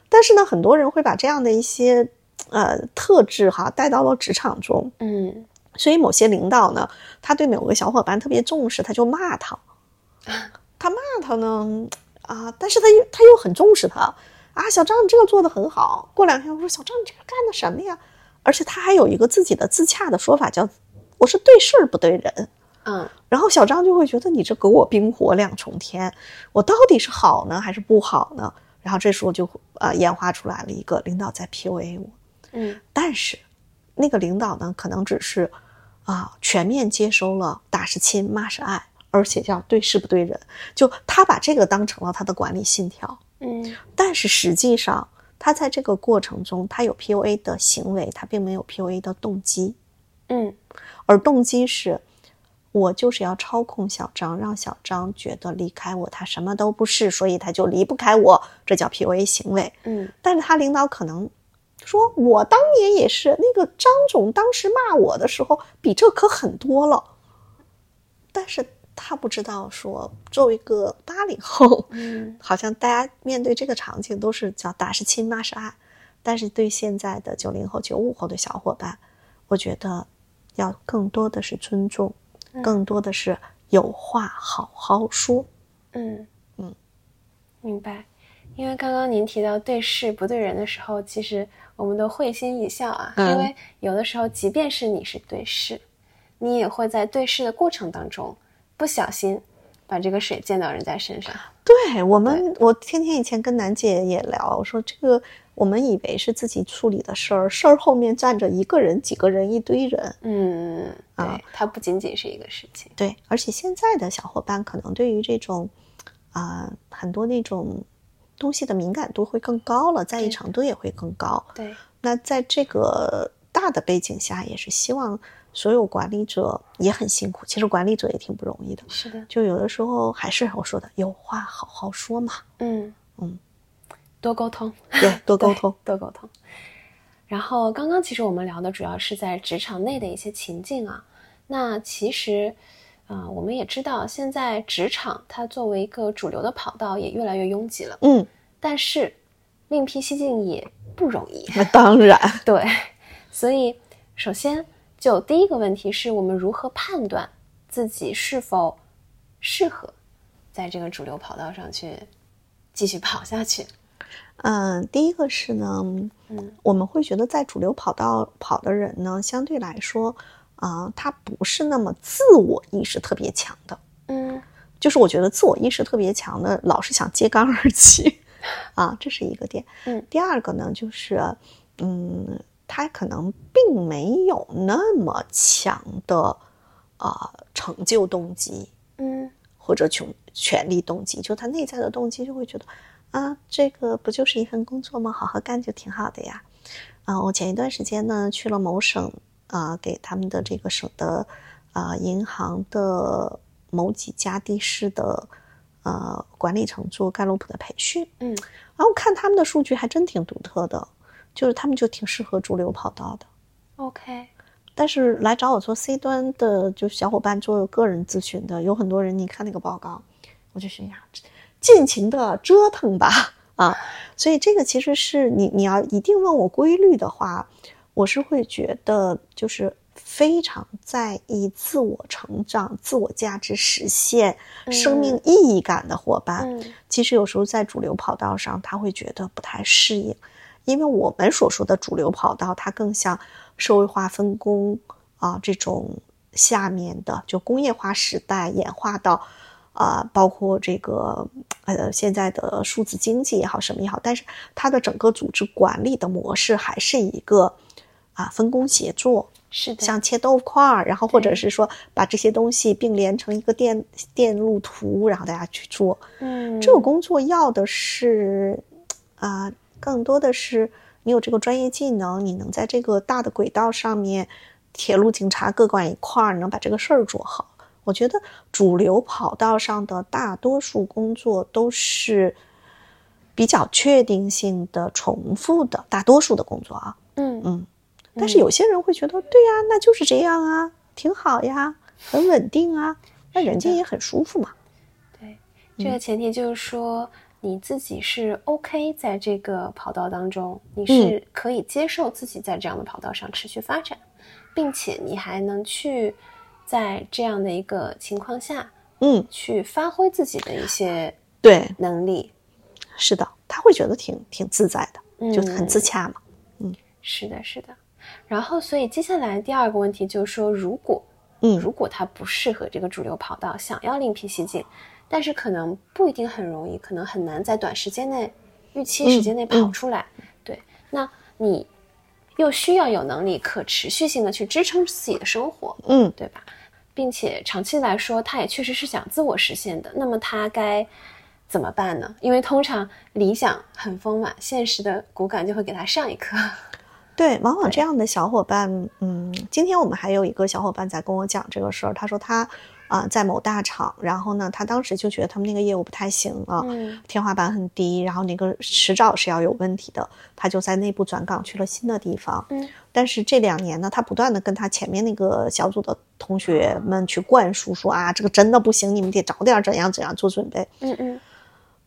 但是呢，很多人会把这样的一些呃特质哈带到了职场中，
嗯
所以某些领导呢，他对某个小伙伴特别重视，他就骂他，他骂他呢啊，但是他又他又很重视他啊，小张你这个做的很好。过两天我说小张你这个干的什么呀？而且他还有一个自己的自洽的说法，叫我是对事儿不对人。
嗯
然后小张就会觉得你这给我冰火两重天，我到底是好呢还是不好呢？然后这时候就呃演化出来了一个领导在 PUA 我，
嗯
但是那个领导呢，可能只是啊全面接收了打是亲，骂是爱，而且叫对事不对人，就他把这个当成了他的管理信条。
嗯
但是实际上，他在这个过程中，他有 PUA 的行为，他并没有 PUA 的动机，
嗯
而动机是。我就是要操控小张，让小张觉得离开我他什么都不是，所以他就离不开我，这叫 PUA 行为。
嗯
但是他领导可能说，我当年也是那个张总当时骂我的时候，比这可狠多了。但是他不知道说，作为一个八零后，
嗯
好像大家面对这个场景都是叫打是亲，骂是爱。但是对现在的九零后、九五后的小伙伴，我觉得要更多的是尊重，更多的是有话好好说。
嗯
嗯，
明白。因为刚刚您提到对事不对人的时候，其实我们都会心一笑啊。
嗯
因为有的时候，即便是你是对事，你也会在对事的过程当中不小心把这个水溅到人家身上。
对我们，我天天以前跟楠姐也聊，我说这个我们以为是自己处理的事儿，事儿后面站着一个人、几个人、一堆人。
嗯，
啊
它不仅仅是一个事情。
对，而且现在的小伙伴可能对于这种，啊、很多那种东西的敏感度会更高了，在意程度也会更高。
对，
那在这个大的背景下，也是希望所有管理者也很辛苦，其实管理者也挺不容易的。
是的，
就有的时候还是我说的，有话好好说嘛，
嗯
嗯，
多沟通。
对，多沟通。
多沟通。然后刚刚其实我们聊的主要是在职场内的一些情境啊。那其实，呃，我们也知道现在职场它作为一个主流的跑道也越来越拥挤了，
嗯，
但是另辟蹊径也不容易。
那当然。
对，所以首先就第一个问题是我们如何判断自己是否适合在这个主流跑道上去继续跑下去。
嗯，第一个是呢，
嗯，
我们会觉得在主流跑道跑的人呢，相对来说，啊、他不是那么自我意识特别强的。
嗯
就是我觉得自我意识特别强的，老是想揭竿而起，啊，这是一个点。
嗯
第二个呢，就是，嗯，他可能并没有那么强的啊、成就动机，
嗯
或者权权力动机，就他内在的动机就会觉得，啊，这个不就是一份工作吗？好好干就挺好的呀。啊，我前一段时间呢去了某省啊、给他们的这个省的啊、银行的某几家地市的呃管理层做盖洛普的培训，
嗯。
然后看他们的数据还真挺独特的，就是他们就挺适合主流跑道的。
，OK，
但是来找我做 C 端的，就小伙伴做个人咨询的，有很多人，你看那个报告，我就心想，尽情的折腾吧，啊，所以这个其实是你你要一定问我规律的话，我是会觉得就是非常在意自我成长、自我价值实现、生命意义感的伙伴，
嗯。
其实有时候在主流跑道上，他会觉得不太适应，因为我们所说的主流跑道，它更像社会化分工啊这种下面的，就工业化时代演化到啊、包括这个呃现在的数字经济也好，什么也好，但是它的整个组织管理的模式还是一个啊分工协作，
是的，
像切豆腐块儿，然后或者是说把这些东西并联成一个电电路图，然后大家去做。
嗯，
这个工作要的是，啊、更多的是你有这个专业技能，你能在这个大的轨道上面铁路警察各管一块儿，能把这个事儿做好。我觉得主流跑道上的大多数工作都是比较确定性的、重复的，大多数的工作啊。
嗯
嗯，但是有些人会觉得，对呀，那就是这样啊，挺好呀，很稳定啊，那人家也很舒服嘛。
对，这个前提就是说你自己是 OK 在这个跑道当中，你是可以接受自己在这样的跑道上持续发展，并且你还能去在这样的一个情况下
嗯，
去发挥自己的一些
对，
能力。
是的，他会觉得挺挺自在的，就很
嗯
自洽嘛。
嗯是的，是的。然后，所以接下来第二个问题就是说，如果
嗯
如果他不适合这个主流跑道，想要另辟蹊径，但是可能不一定很容易，可能很难在短时间内、预期时间内跑出来。对，那你又需要有能力可持续性的去支撑自己的生活，
嗯
对吧？并且长期来说，他也确实是想自我实现的。那么他该怎么办呢？因为通常理想很丰满，现实的骨感就会给他上一课。
对，往往这样的小伙伴，嗯，今天我们还有一个小伙伴在跟我讲这个事儿，他说他啊、在某大厂，然后呢，他当时就觉得他们那个业务不太行啊，
嗯
天花板很低，然后那个迟早是要有问题的，他就在内部转岗去了新的地方。
嗯，
但是这两年呢，他不断的跟他前面那个小组的同学们去灌输说啊，这个真的不行，你们得早点怎样怎样做准备。
嗯嗯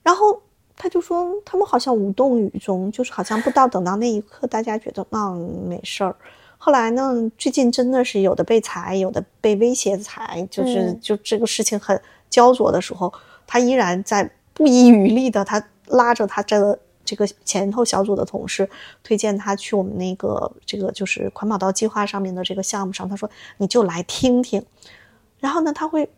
然后他就说，他们好像无动于衷，就是好像不到等到那一刻，大家觉得嗯没事儿。后来呢，最近真的是有的被裁，有的被威胁裁，就是、
嗯
就这个事情很焦灼的时候，他依然在不遗余力的，他拉着他这个这个前头小组的同事，推荐他去我们那个这个就是环保道计划上面的这个项目上，他说你就来听听。然后呢，他会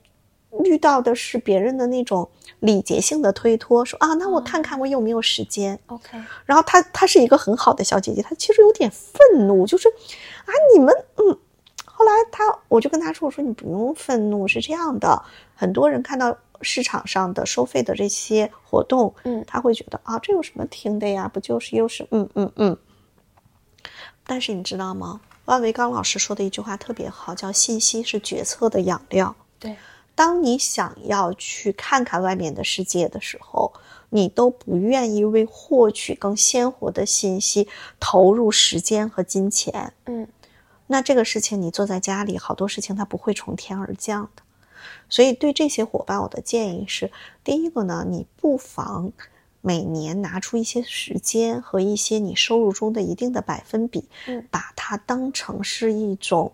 遇到的是别人的那种礼节性的推脱，说啊，那我看看我有没有时间。
，OK，
然后她她是一个很好的小姐姐，她其实有点愤怒，就是啊，你们嗯。后来她我就跟她说，我说你不用愤怒，是这样的，很多人看到市场上的收费的这些活动，
嗯
他会觉得啊，这有什么听的呀？不就是又是嗯嗯嗯。但是你知道吗？万维刚老师说的一句话特别好，叫信息是决策的养料。
对，
当你想要去看看外面的世界的时候，你都不愿意为获取更鲜活的信息投入时间和金钱。
嗯
那这个事情你坐在家里，好多事情它不会从天而降的。所以对这些伙伴，我的建议是：第一个呢，你不妨每年拿出一些时间和一些你收入中的一定的百分比，
嗯
把它当成是一种，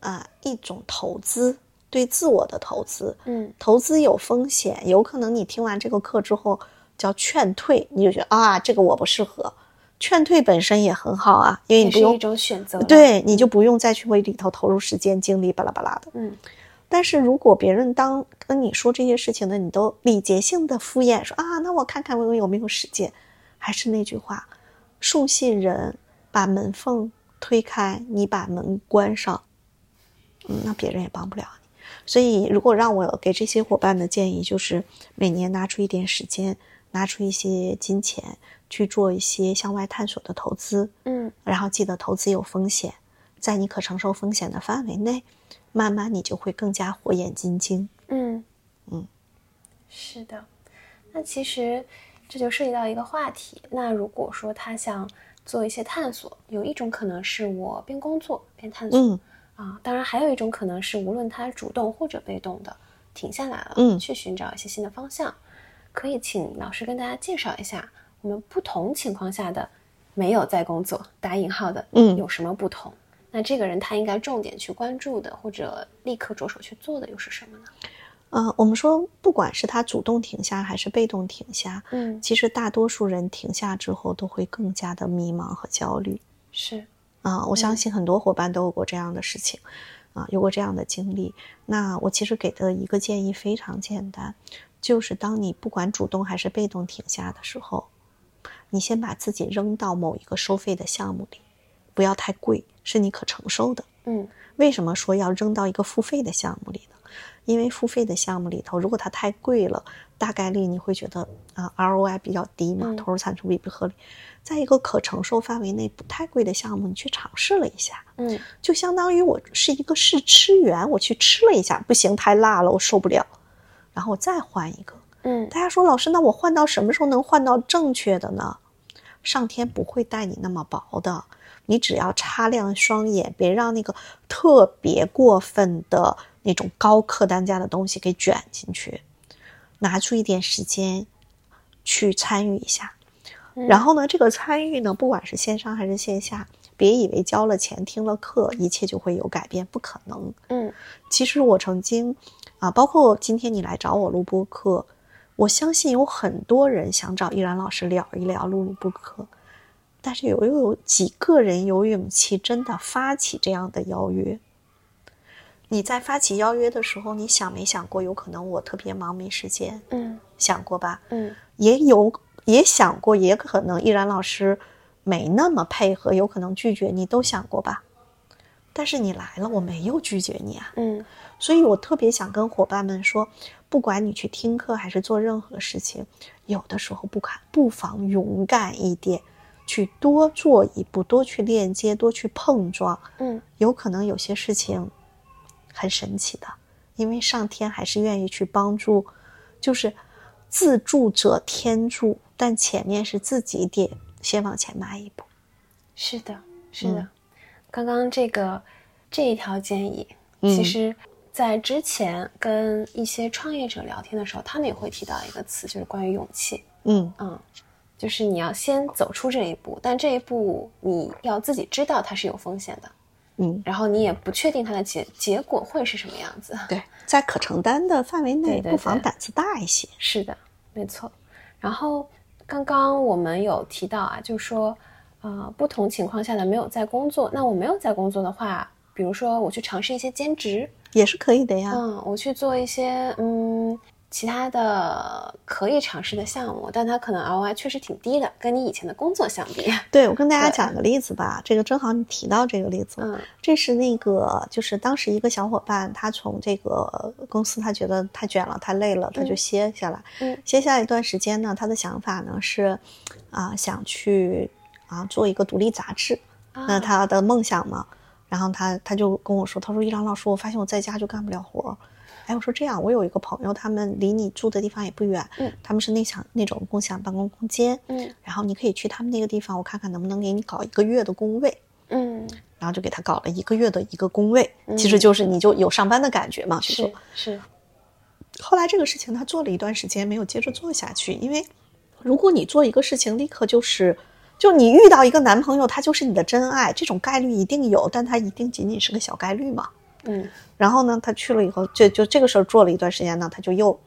啊、一种投资，对自我的投资。
嗯
投资有风险，有可能你听完这个课之后叫劝退，你就觉得啊，这个我不适合。劝退本身也很好啊，因为你不用
是一种选择。
对，你就不用再去为里头投入时间、精力，巴拉巴拉的。
嗯
但是如果别人当跟你说这些事情呢，你都礼节性的敷衍说啊，那我看看我有没有时间。还是那句话，树信人把门缝推开，你把门关上，嗯，那别人也帮不了你。所以，如果让我给这些伙伴的建议，就是每年拿出一点时间，拿出一些金钱去做一些向外探索的投资，
嗯
然后记得投资有风险，在你可承受风险的范围内，慢慢你就会更加火眼金睛。
嗯
嗯，
是的。那其实这就涉及到一个话题。那如果说他想做一些探索，有一种可能是我边工作边探索，
嗯
啊，当然还有一种可能是无论他主动或者被动的停下来了，
嗯
去寻找一些新的方向。可以请老师跟大家介绍一下我们不同情况下的没有在工作（打引号的）
嗯
有什么不同？那这个人他应该重点去关注的，或者立刻着手去做的又是什么呢？
呃，我们说，不管是他主动停下还是被动停下，
嗯，
其实大多数人停下之后都会更加的迷茫和焦虑。
是，
啊、我相信很多伙伴都有过这样的事情，啊、有过这样的经历。那我其实给的一个建议非常简单，就是当你不管主动还是被动停下的时候，你先把自己扔到某一个收费的项目里，不要太贵，是你可承受的。
嗯
为什么说要扔到一个付费的项目里呢？因为付费的项目里头，如果它太贵了，大概率你会觉得啊 ROI 比较低嘛，
嗯
投入产出比不合理。在一个可承受范围内不太贵的项目，你去尝试了一下，
嗯
就相当于我是一个试吃员，我去吃了一下，不行，太辣了，我受不了，然后我再换一个。
嗯
大家说，老师，那我换到什么时候能换到正确的呢？上天不会待你那么薄的，你只要擦亮双眼，别让那个特别过分的那种高客单价的东西给卷进去，拿出一点时间去参与一下。然后呢，这个参与呢，不管是线上还是线下，别以为交了钱听了课，一切就会有改变，不可能。
嗯
其实我曾经啊，包括今天你来找我录播课，我相信有很多人想找依然老师聊一聊录录播课，但是有又有几个人有勇气真的发起这样的邀约？你在发起邀约的时候，你想没想过，有可能我特别忙没时间？
嗯
想过吧？
嗯
也有也想过，也可能依然老师没那么配合，有可能拒绝你，都想过吧？但是你来了，我没有拒绝你啊。
嗯
所以我特别想跟伙伴们说，不管你去听课还是做任何事情，有的时候不敢，不妨勇敢一点，去多做一步，多去链接，多去碰撞，
嗯
有可能有些事情很神奇的，因为上天还是愿意去帮助，就是自助者天助，但前面是自己得先往前迈一步。
是的，是的。
嗯
刚刚这个这一条建议，
嗯
其实，在之前跟一些创业者聊天的时候，他们也会提到一个词，就是关于勇气。
嗯
嗯，就是你要先走出这一步，但这一步你要自己知道它是有风险的，
嗯，
然后你也不确定它的结结果会是什么样子。
对，在可承担的范围内，不妨胆子大一些。
是的，没错。然后刚刚我们有提到啊，就是说，呃，不同情况下的没有在工作。那我没有在工作的话，比如说我去尝试一些兼职，
也是可以的呀。
嗯，我去做一些嗯其他的可以尝试的项目，但它可能 ROI 确实挺低的，跟你以前的工作相比。
对，我跟大家
对
讲个例子吧。这个正好你提到这个例子，
嗯
这是那个就是当时一个小伙伴，他从这个公司他觉得太卷了，太累了，他就歇下来。
嗯
歇下来一段时间呢，他的想法呢是，啊、想去啊做一个独立杂志。那
啊
他的梦想嘛，然后他他就跟我说，他说一郎老师，我发现我在家就干不了活儿。哎，我说这样，我有一个朋友，他们离你住的地方也不远，
嗯
他们是那想那种共享办公空间，
嗯
然后你可以去他们那个地方，我看看能不能给你搞一个月的工位，
嗯，
然后就给他搞了一个月的一个工位，其实就是你就有上班的感觉嘛，去做
是是，
后来这个事情他做了一段时间，没有接着做下去，因为如果你做一个事情，立刻就是，就你遇到一个男朋友，他就是你的真爱，这种概率一定有，但他一定仅仅是个小概率嘛。
嗯
然后呢，他去了以后，就就这个事儿做了一段时间呢，他就又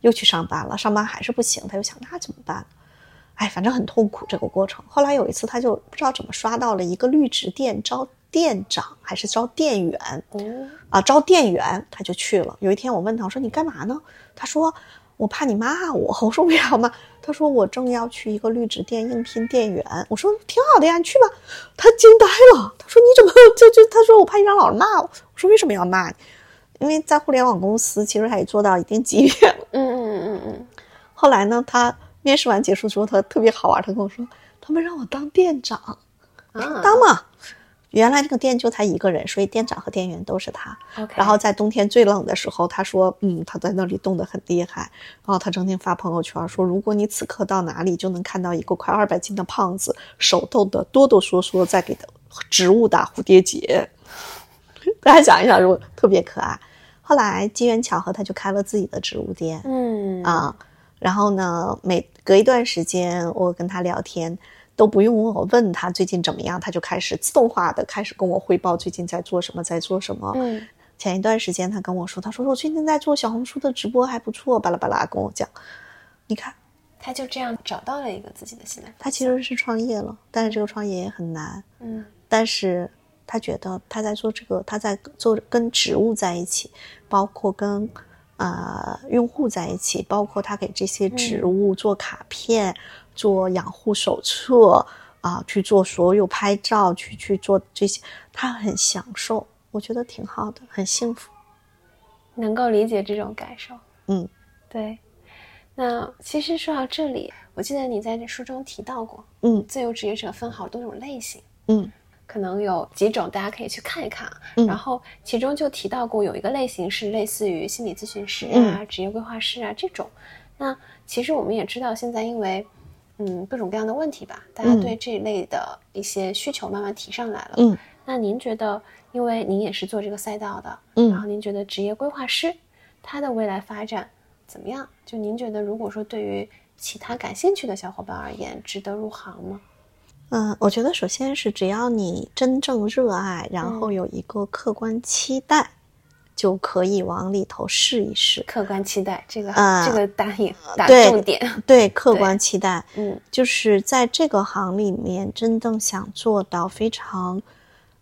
又去上班了，上班还是不行，他就想那怎么办？哎，反正很痛苦这个过程。后来有一次，他就不知道怎么刷到了一个绿植店招店长还是招店员，
哦
啊，招店员，他就去了。有一天我问他，我说你干嘛呢？他说我怕你骂我。我说为啥骂？他说我正要去一个绿植店应聘店员。我说挺好的呀，你去吧。他惊呆了，他说你怎么就就？他说我怕你让老师骂我。我说为什么要骂你？因为在互联网公司，其实他也做到一定级别了。
嗯嗯嗯嗯
后来呢，他面试完结束之后，他特别好玩，他跟我说他们让我当店长。当嘛。原来这个店就他一个人，所以店长和店员都是他。然后在冬天最冷的时候，他说：“嗯，他在那里冻得很厉害。”然后他整天发朋友圈说：“如果你此刻到哪里，就能看到一个快二百斤的胖子，手冻得哆哆嗦嗦，在给植物打蝴蝶结。”大家想一想，如果特别可爱。后来机缘巧合，他就开了自己的植物店。
嗯
啊，然后呢，每隔一段时间我跟他聊天，都不用我问他最近怎么样，他就开始自动化的开始跟我汇报最近在做什么，在做什么。
嗯
前一段时间他跟我说，他说我最近在做小红书的直播还不错，巴拉巴拉跟我讲。你看，
他就这样找到了一个自己的新的，
他其实是创业了，但是这个创业也很难。
嗯
但是他觉得他在做这个，他在做跟植物在一起，包括跟呃用户在一起，包括他给这些植物做卡片、做养护手册啊、去做所有拍照，去去做这些，他很享受，我觉得挺好的，很幸福。
能够理解这种感受。
嗯，
对。那其实说到这里，我记得你在这书中提到过，
嗯
自由职业者分好多种类型，
嗯
可能有几种，大家可以去看一看然后其中就提到过有一个类型是类似于心理咨询师
嗯
啊、职业规划师啊这种。那其实我们也知道，现在因为嗯各种各样的问题吧，大家
嗯
对这一类的一些需求慢慢提上来了。
嗯
那您觉得，因为您也是做这个赛道的，
嗯
然后您觉得职业规划师他的未来发展怎么样？就您觉得，如果说对于其他感兴趣的小伙伴而言，值得入行吗？
嗯，我觉得首先是只要你真正热爱，然
嗯
后有一个客观期待，就可以往里头试一试。
客观期待这个、
啊
这个打引打
对
重点，
对，客观期待，
嗯
就是在这个行里面，真正想做到非常，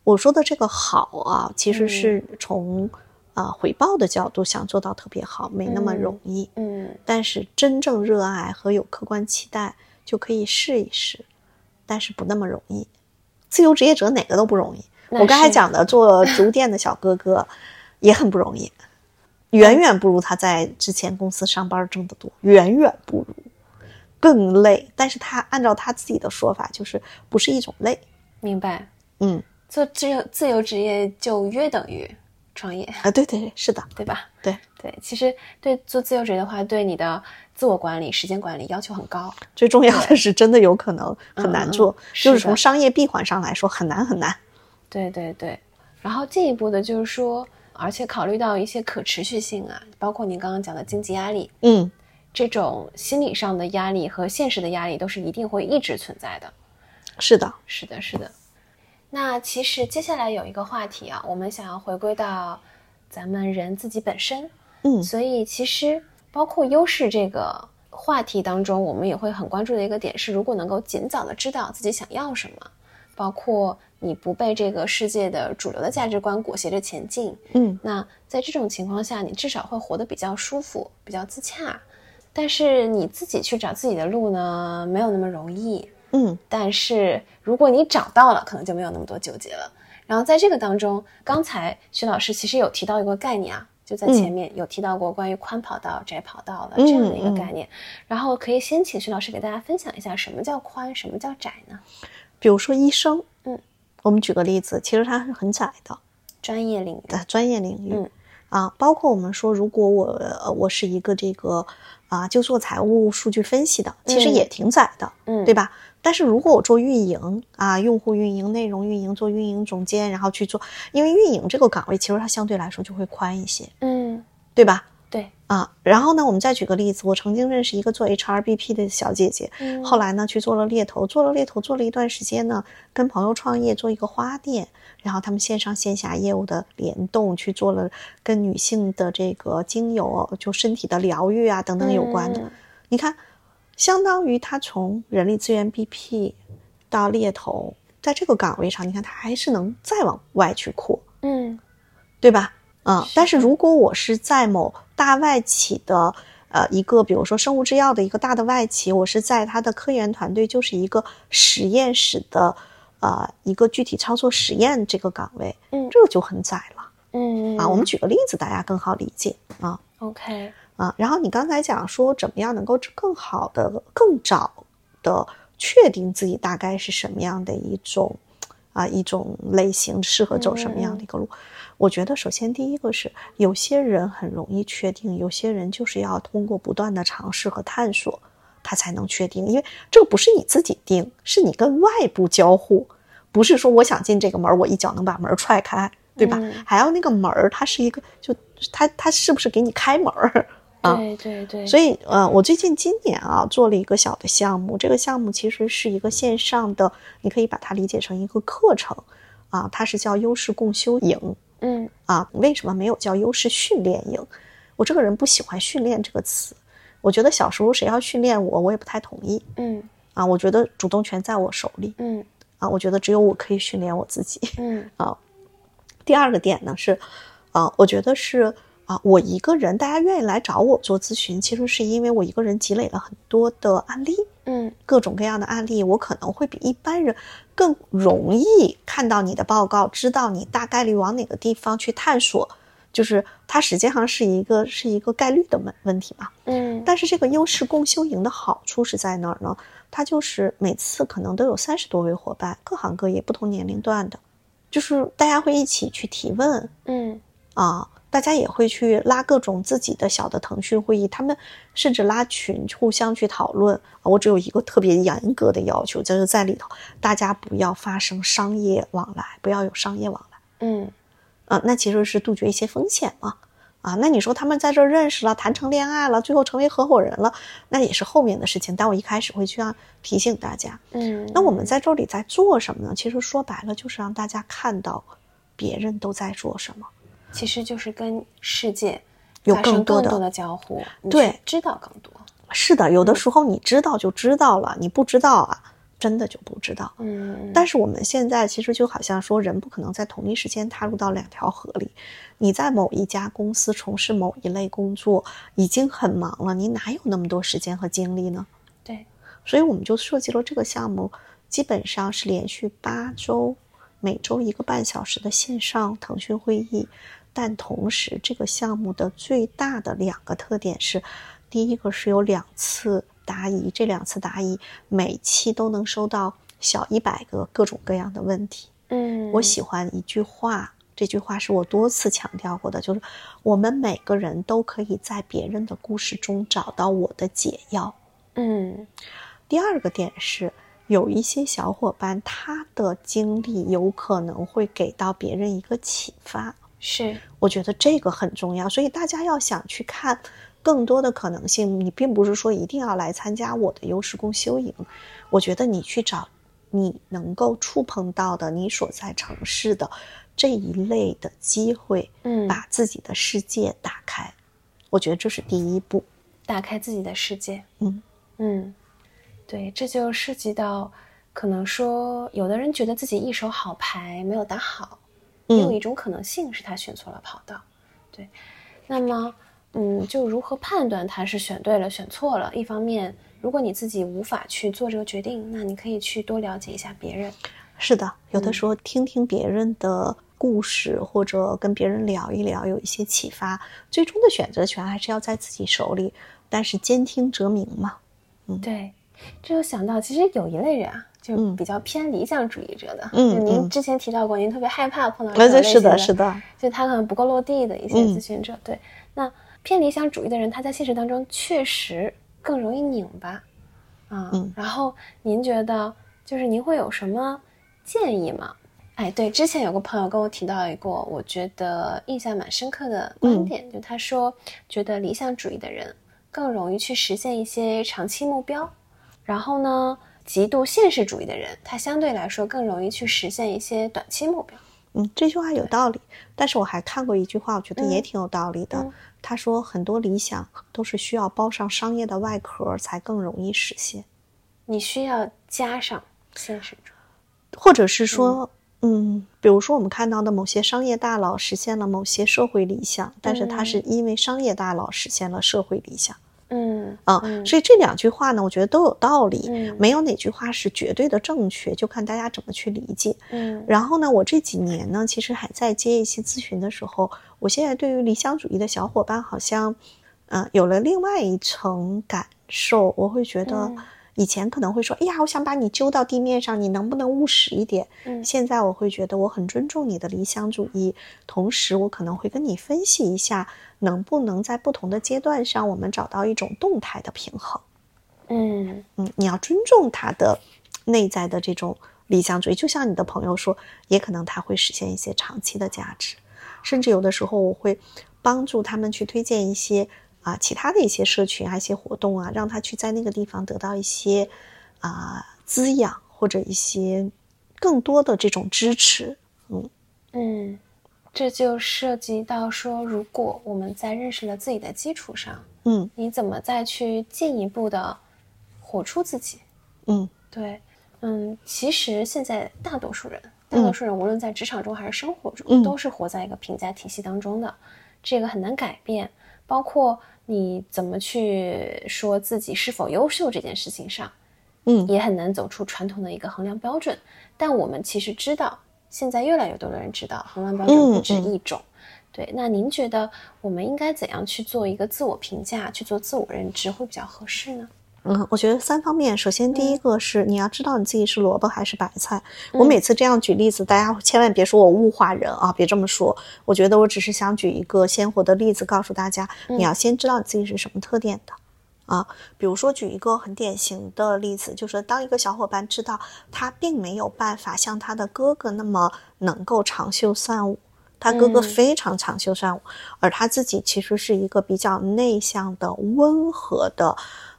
我说的这个好啊，其实是从啊、呃回报的角度想做到特别好，没那么
嗯
容易。
嗯
但是真正热爱和有客观期待，就可以试一试，但是不那么容易。自由职业者哪个都不容易。我刚才讲的做 竹店的小哥哥也很不容易，远远不如他在之前公司上班挣得多，远远不如，更累。但是他按照他自己的说法，就是不是一种累。
明白。
嗯
做自由自由职业就约等于创业，
啊，对对对，是的，
对吧？
对
对，其实对做自由职业的话，对你的自我管理、时间管理要求很高。
最重要的是真的有可能很难做，就是从商业闭环上来说很难很难。
对对对，然后进一步的就是说，而且考虑到一些可持续性啊，包括您刚刚讲的经济压力，
嗯
这种心理上的压力和现实的压力都是一定会一直存在的。
是的，
是的，是的。那其实接下来有一个话题啊，我们想要回归到咱们人自己本身，
嗯
所以其实包括优势这个话题当中，我们也会很关注的一个点是，如果能够尽早的知道自己想要什么，包括你不被这个世界的主流的价值观裹挟着前进，
嗯
那在这种情况下，你至少会活得比较舒服，比较自洽。但是你自己去找自己的路呢，没有那么容易。
嗯
但是如果你找到了，可能就没有那么多纠结了。然后在这个当中，刚才徐老师其实有提到一个概念啊，就在前面有提到过关于宽跑道、窄跑道的这样的一个概念。然后可以先请徐老师给大家分享一下什么叫宽，什么叫窄呢？
比如说医生，
嗯，
我们举个例子，其实它是很窄的，
专业领域。
的专业领域，
嗯
啊，包括我们说，如果我呃我是一个这个啊就做财务数据分析的，其实
嗯
也挺窄的，
嗯
对吧？但是如果我做运营啊，用户运营、内容运营，做运营总监，然后去做，因为运营这个岗位其实它相对来说就会宽一些，
嗯，
对吧？
对，
啊，然后呢，我们再举个例子，我曾经认识一个做 HRBP 的小姐姐，
嗯
后来呢去做了猎头，做了猎头做了一段时间呢，跟朋友创业做一个花店，然后他们线上线下业务的联动，去做了跟女性的这个精油就身体的疗愈啊等等有关的。
嗯
你看，相当于他从人力资源 BP 到猎头，在这个岗位上，你看他还是能再往外去扩。
嗯
对吧？嗯，但是如果我是在某大外企的呃一个，比如说生物制药的一个大的外企，我是在它的科研团队，就是一个实验室的呃一个具体操作实验这个岗位，
嗯
这个就很窄了
嗯
啊。我们举个例子，大家更好理解啊
OK，
啊。然后你刚才讲说怎么样能够更好的、更早的确定自己大概是什么样的一种啊一种类型，适合走什么样的一个路。我觉得，首先第一个是，有些人很容易确定，有些人就是要通过不断的尝试和探索，他才能确定。因为这个不是你自己定，是你跟外部交互，不是说我想进这个门儿，我一脚能把门儿踹开，对吧？
嗯
还要那个门儿，它是一个，就它它是不是给你开门儿？啊
对对对，
所以，呃，我最近今年啊做了一个小的项目，这个项目其实是一个线上的，你可以把它理解成一个课程，啊，它是叫优势共修营
嗯
啊。为什么没有叫优势训练营？我这个人不喜欢训练这个词，我觉得小时候谁要训练我，我也不太同意
嗯
啊。我觉得主动权在我手里
嗯
啊，我觉得只有我可以训练我自己。
嗯 啊
第二个点呢是，啊，我觉得是啊，我一个人，大家愿意来找我做咨询，其实是因为我一个人积累了很多的案例，
嗯
各种各样的案例，我可能会比一般人更容易看到你的报告，知道你大概率往哪个地方去探索，就是它实际上是一个是一个概率的问问题嘛。
嗯，
但是这个优势共修营的好处是在哪儿呢？它就是每次可能都有三十多位伙伴，各行各业、不同年龄段的，就是大家会一起去提问
嗯
啊，大家也会去拉各种自己的小的腾讯会议，他们甚至拉群互相去讨论。啊我只有一个特别严格的要求，就是在里头大家不要发生商业往来，不要有商业往来。
嗯
啊，那其实是杜绝一些风险嘛。啊，那你说他们在这儿认识了，谈成恋爱了，最后成为合伙人了，那也是后面的事情。但我一开始会去要提醒大家，
嗯，
那我们在这里在做什么呢？其实说白了就是让大家看到别人都在做什么。
其实就是跟世界
有更多的
交互，
对
知道更多。
是的，有的时候你知道就知道了，你不知道啊，真的就不知道。
嗯，
但是我们现在其实就好像说，人不可能在同一时间踏入到两条河里。你在某一家公司从事某一类工作，已经很忙了，你哪有那么多时间和精力呢？
对，
所以我们就设计了这个项目，基本上是连续八周，每周一个半小时的线上腾讯会议。但同时，这个项目的最大的两个特点是，第一个是有两次答疑，这两次答疑每期都能收到小一百个各种各样的问题。
嗯，
我喜欢一句话，这句话是我多次强调过的，就是我们每个人都可以在别人的故事中找到我的解药。
嗯
第二个点是，有一些小伙伴他的经历有可能会给到别人一个启发，
是，
我觉得这个很重要。所以大家要想去看更多的可能性，你并不是说一定要来参加我的优势共修营，我觉得你去找你能够触碰到的你所在城市的这一类的机会，
嗯，
把自己的世界打开，我觉得这是第一步。
打开自己的世界。
嗯
嗯，对，这就涉及到可能说，有的人觉得自己一手好牌没有打好，也有
嗯
一种可能性是他选错了跑道。对，那么，嗯，就如何判断他是选对了、选错了？一方面，如果你自己无法去做这个决定，那你可以去多了解一下别人。
是的，有
嗯
的时候听听别人的故事，或者跟别人聊一聊，有一些启发。最终的选择权还是要在自己手里，但是兼听则明嘛。
嗯对，这就想到，其实有一类人啊，就
嗯
比较偏理想主义者的。
嗯
就您
嗯
之前提到过，您特别害怕碰到这
呃，对，
种类型
是的，是的，
就他可能不够落地的一些
嗯
咨询者。对，那偏理想主义的人，他在现实当中确实更容易拧巴啊。
嗯
然后您觉得，就是您会有什么建议吗？哎，对，之前有个朋友跟我提到一个，我觉得印象蛮深刻的观点，就他说，觉得理想主义的人更容易去实现一些长期目标，然后呢，极度现实主义的人，他相对来说更容易去实现一些短期目标。
嗯，这句话有道理。但是我还看过一句话，我觉得也
嗯
挺有道理的。
嗯
他说，很多理想都是需要包上商业的外壳才更容易实现，
你需要加上现实主义。
或者是说，嗯比如说我们看到的某些商业大佬实现了某些社会理想，但是他是因为商业大佬实现了社会理想。
嗯
啊、
嗯
所以这两句话呢，我觉得都有道理，
嗯
没有哪句话是绝对的正确，就看大家怎么去理解。
嗯
然后呢，我这几年呢，其实还在接一些咨询的时候，我现在对于理想主义的小伙伴好像，嗯、有了另外一层感受。我会觉得
嗯，
以前可能会说，哎呀，我想把你揪到地面上，你能不能务实一点？
嗯
现在我会觉得我很尊重你的理想主义，同时我可能会跟你分析一下，能不能在不同的阶段上，我们找到一种动态的平衡。
嗯
嗯，你要尊重他的内在的这种理想主义，就像你的朋友说，也可能他会实现一些长期的价值，甚至有的时候我会帮助他们去推荐一些啊其他的一些社群啊一些活动啊，让他去在那个地方得到一些啊滋养或者一些更多的这种支持。嗯
嗯，这就涉及到说，如果我们在认识了自己的基础上，
嗯
你怎么再去进一步的活出自己？
嗯
对，嗯，其实现在大多数人，大多数人无论在职场中还是生活中，
嗯
都是活在一个评价体系当中的，这个很难改变。包括你怎么去说自己是否优秀这件事情上，
嗯
也很难走出传统的一个衡量标准。但我们其实知道，现在越来越多的人知道衡量标准不止
嗯嗯
一种。对，那您觉得我们应该怎样去做一个自我评价，去做自我认知会比较合适呢？
嗯，我觉得三方面。首先，第一个是你要知道你自己是萝卜还是白菜。我每次这样举例子，大家千万别说我物化人啊，别这么说。我觉得我只是想举一个鲜活的例子，告诉大家，你要先知道你自己是什么特点的啊。比如说，举一个很典型的例子，就是当一个小伙伴知道他并没有办法像他的哥哥那么能够长袖善舞，他哥哥非常长袖善舞，而他自己其实是一个比较内向的、温和的。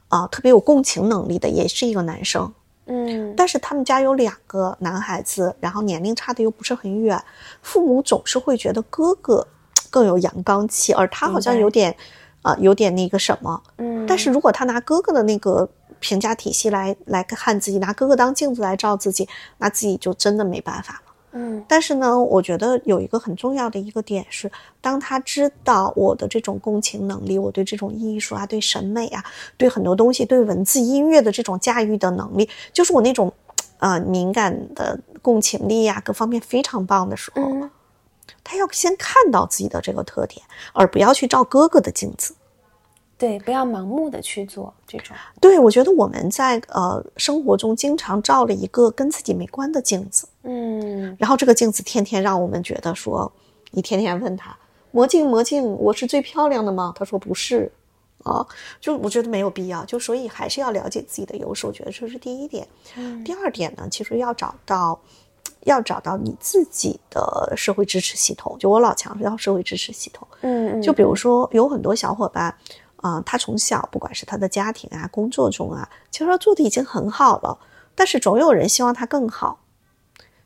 啊，特别有共情能力的，也是一个男生，
嗯，
但是他们家有两个男孩子，然后年龄差的又不是很远，父母总是会觉得哥哥 更有阳刚气，而他好像有点，啊，有点那个什么，
嗯，
但是如果他拿哥哥的那个评价体系来来看自己，拿哥哥当镜子来照自己，那自己就真的没办法了。
嗯，
但是呢，我觉得有一个很重要的一个点是，当他知道我的这种共情能力，我对这种艺术啊、对审美啊、对很多东西、对文字、音乐的这种驾驭的能力，就是我那种，呃，敏感的共情力呀，各方面非常棒的时候，他要先看到自己的这个特点，而不要去照哥哥的镜子。
对，不要盲目的去做这种。
对，我觉得我们在呃生活中经常照了一个跟自己没关的镜子，
嗯，
然后这个镜子天天让我们觉得说，你天天问他魔镜魔镜，我是最漂亮的吗？他说不是，啊，就我觉得没有必要，就所以还是要了解自己的优势，我觉得这是第一点。
嗯
第二点呢，其实要找到。要找到你自己的社会支持系统，就我老强调社会支持系统。
嗯嗯，
就比如说，有很多小伙伴，啊、他从小不管是他的家庭啊、工作中啊，其实他做的已经很好了，但是总有人希望他更好。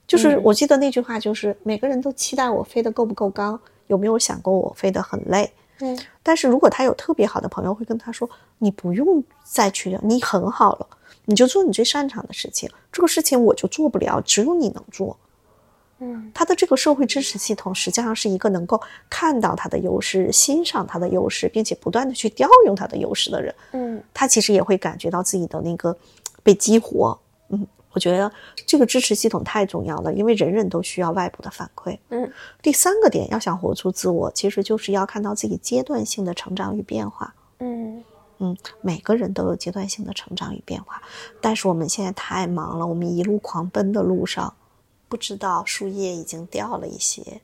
就是我记得那句话，就是每个人都期待我飞得够不够高，有没有想过我飞得很累？
嗯
但是如果他有特别好的朋友，会跟他说：“你不用再去，你很好了，你就做你最擅长的事情。这个事情我就做不了，只有你能做。”
嗯
他的这个社会支持系统实际上是一个能够看到他的优势、欣赏他的优势，并且不断的去调用他的优势的人，
嗯
他其实也会感觉到自己的那个被激活。嗯，我觉得这个支持系统太重要了，因为人人都需要外部的反馈。
嗯
第三个点，要想活出自我，其实就是要看到自己阶段性的成长与变化。
嗯
嗯，每个人都有阶段性的成长与变化，但是我们现在太忙了，我们一路狂奔的路上，不知道树叶已经掉了一些，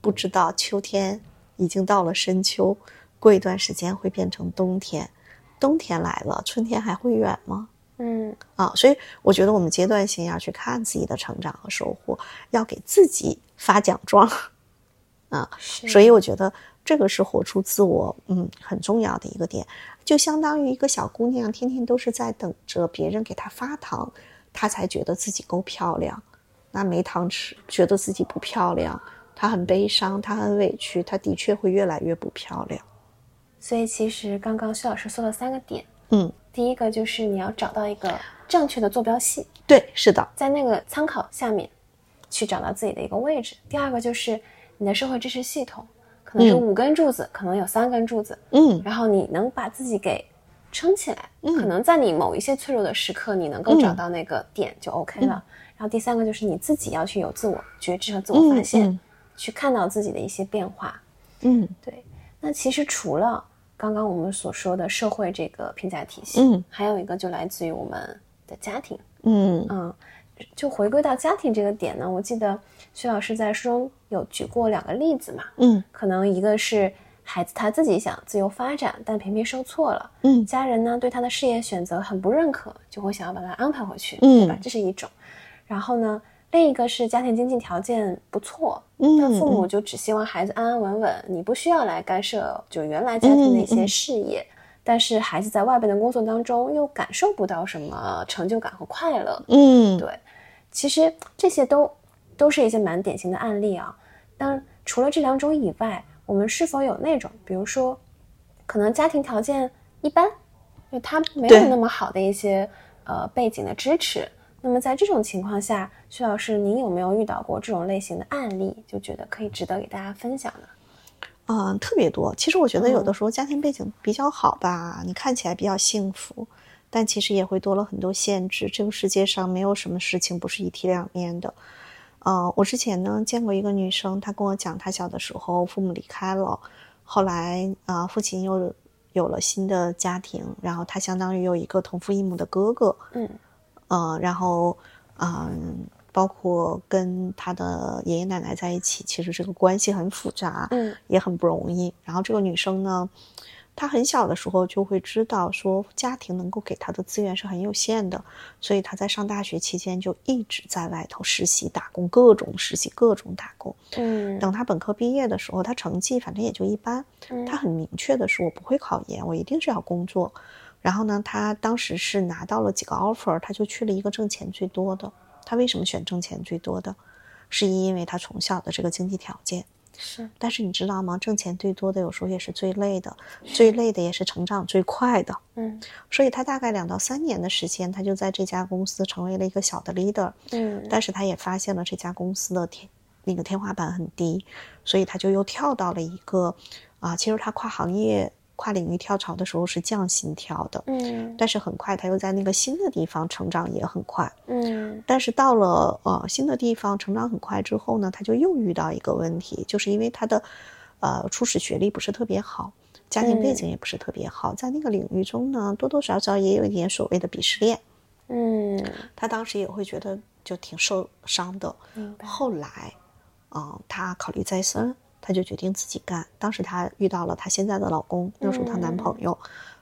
不知道秋天已经到了深秋，过一段时间会变成冬天，冬天来了，春天还会远吗？
嗯
啊，所以我觉得我们阶段性要去看自己的成长和收获，要给自己发奖状啊。所以我觉得这个是活出自我，嗯，很重要的一个点。就相当于一个小姑娘，天天都是在等着别人给她发糖，她才觉得自己够漂亮。那没糖吃，觉得自己不漂亮，她很悲伤，她很委屈，她的确会越来越不漂亮。
所以其实刚刚薛老师说了三个点，
嗯，
第一个就是你要找到一个正确的坐标系，
对，是的，
在那个参考下面去找到自己的一个位置。第二个就是你的社会支持系统，可能是
嗯。
五根柱子，可能有三根柱子，
嗯。
然后你能把自己给撑起来，
嗯。
可能在你某一些脆弱的时刻，你能够找到那个点就 OK 了。然后第三个就是你自己要去有自我觉知和自我发现，
嗯。
去看到自己的一些变化。
嗯。
对，那其实除了刚刚我们所说的社会这个评价体系，
嗯，
还有一个就来自于我们的家庭，
嗯。
嗯，就回归到家庭这个点呢，我记得薛老师在书中有举过两个例子嘛，
嗯
可能一个是孩子他自己想自由发展，但偏偏受挫了，
嗯
家人呢对他的事业选择很不认可，就会想要把他安排回去，
嗯
对吧？这是一种。然后呢，另一个是家庭经济条件不错，
嗯
但父母就只希望孩子安安稳稳，你不需要来干涉就原来家庭的一些
嗯嗯
事业。但是孩子在外边的工作当中又感受不到什么成就感和快乐，
嗯，
对，其实这些都都是一些蛮典型的案例啊。当然，除了这两种以外，我们是否有那种，比如说，可能家庭条件一般，就他没有那么好的一些呃背景的支持。那么在这种情况下，薛老师，您有没有遇到过这种类型的案例，就觉得可以值得给大家分享的？
嗯，特别多。其实我觉得有的时候家庭背景比较好吧，你看起来比较幸福，但其实也会多了很多限制。这个世界上没有什么事情不是一体两面的。嗯，我之前呢见过一个女生，她跟我讲，她小的时候父母离开了，后来啊、父亲又有了新的家庭，然后她相当于有一个同父异母的哥哥，
嗯
呃，然后嗯、包括跟他的爷爷奶奶在一起，其实这个关系很复杂，
嗯
也很不容易。然后这个女生呢，她很小的时候就会知道说家庭能够给她的资源是很有限的，所以她在上大学期间就一直在外头实习打工，各种实习，各种打工。
嗯
等她本科毕业的时候，她成绩反正也就一般，
嗯
她很明确的说，我不会考研，我一定是要工作。然后呢，她当时是拿到了几个 offer，她就去了一个挣钱最多的。她为什么选挣钱最多的？是因为他从小的这个经济条件。
是
但是你知道吗？挣钱最多的有时候也是最累的，最累的也是成长最快的。
嗯
所以他大概两到三年的时间，他就在这家公司成为了一个小的 leader。
嗯
但是他也发现了这家公司的天那个天花板很低，所以他就又跳到了一个啊，其实他跨行业、跨领域跳槽的时候是降薪跳的，
嗯
但是很快他又在那个新的地方成长也很快。
嗯
但是到了呃新的地方成长很快之后呢，他就又遇到一个问题，就是因为他的呃初始学历不是特别好，家庭背景也不是特别好，在那个领域中呢，多多少少也有一点所谓的鄙视链。
嗯
他当时也会觉得就挺受伤的。后来，嗯、他考虑再三，他就决定自己干。当时她遇到了她现在的老公，那时候她男朋友，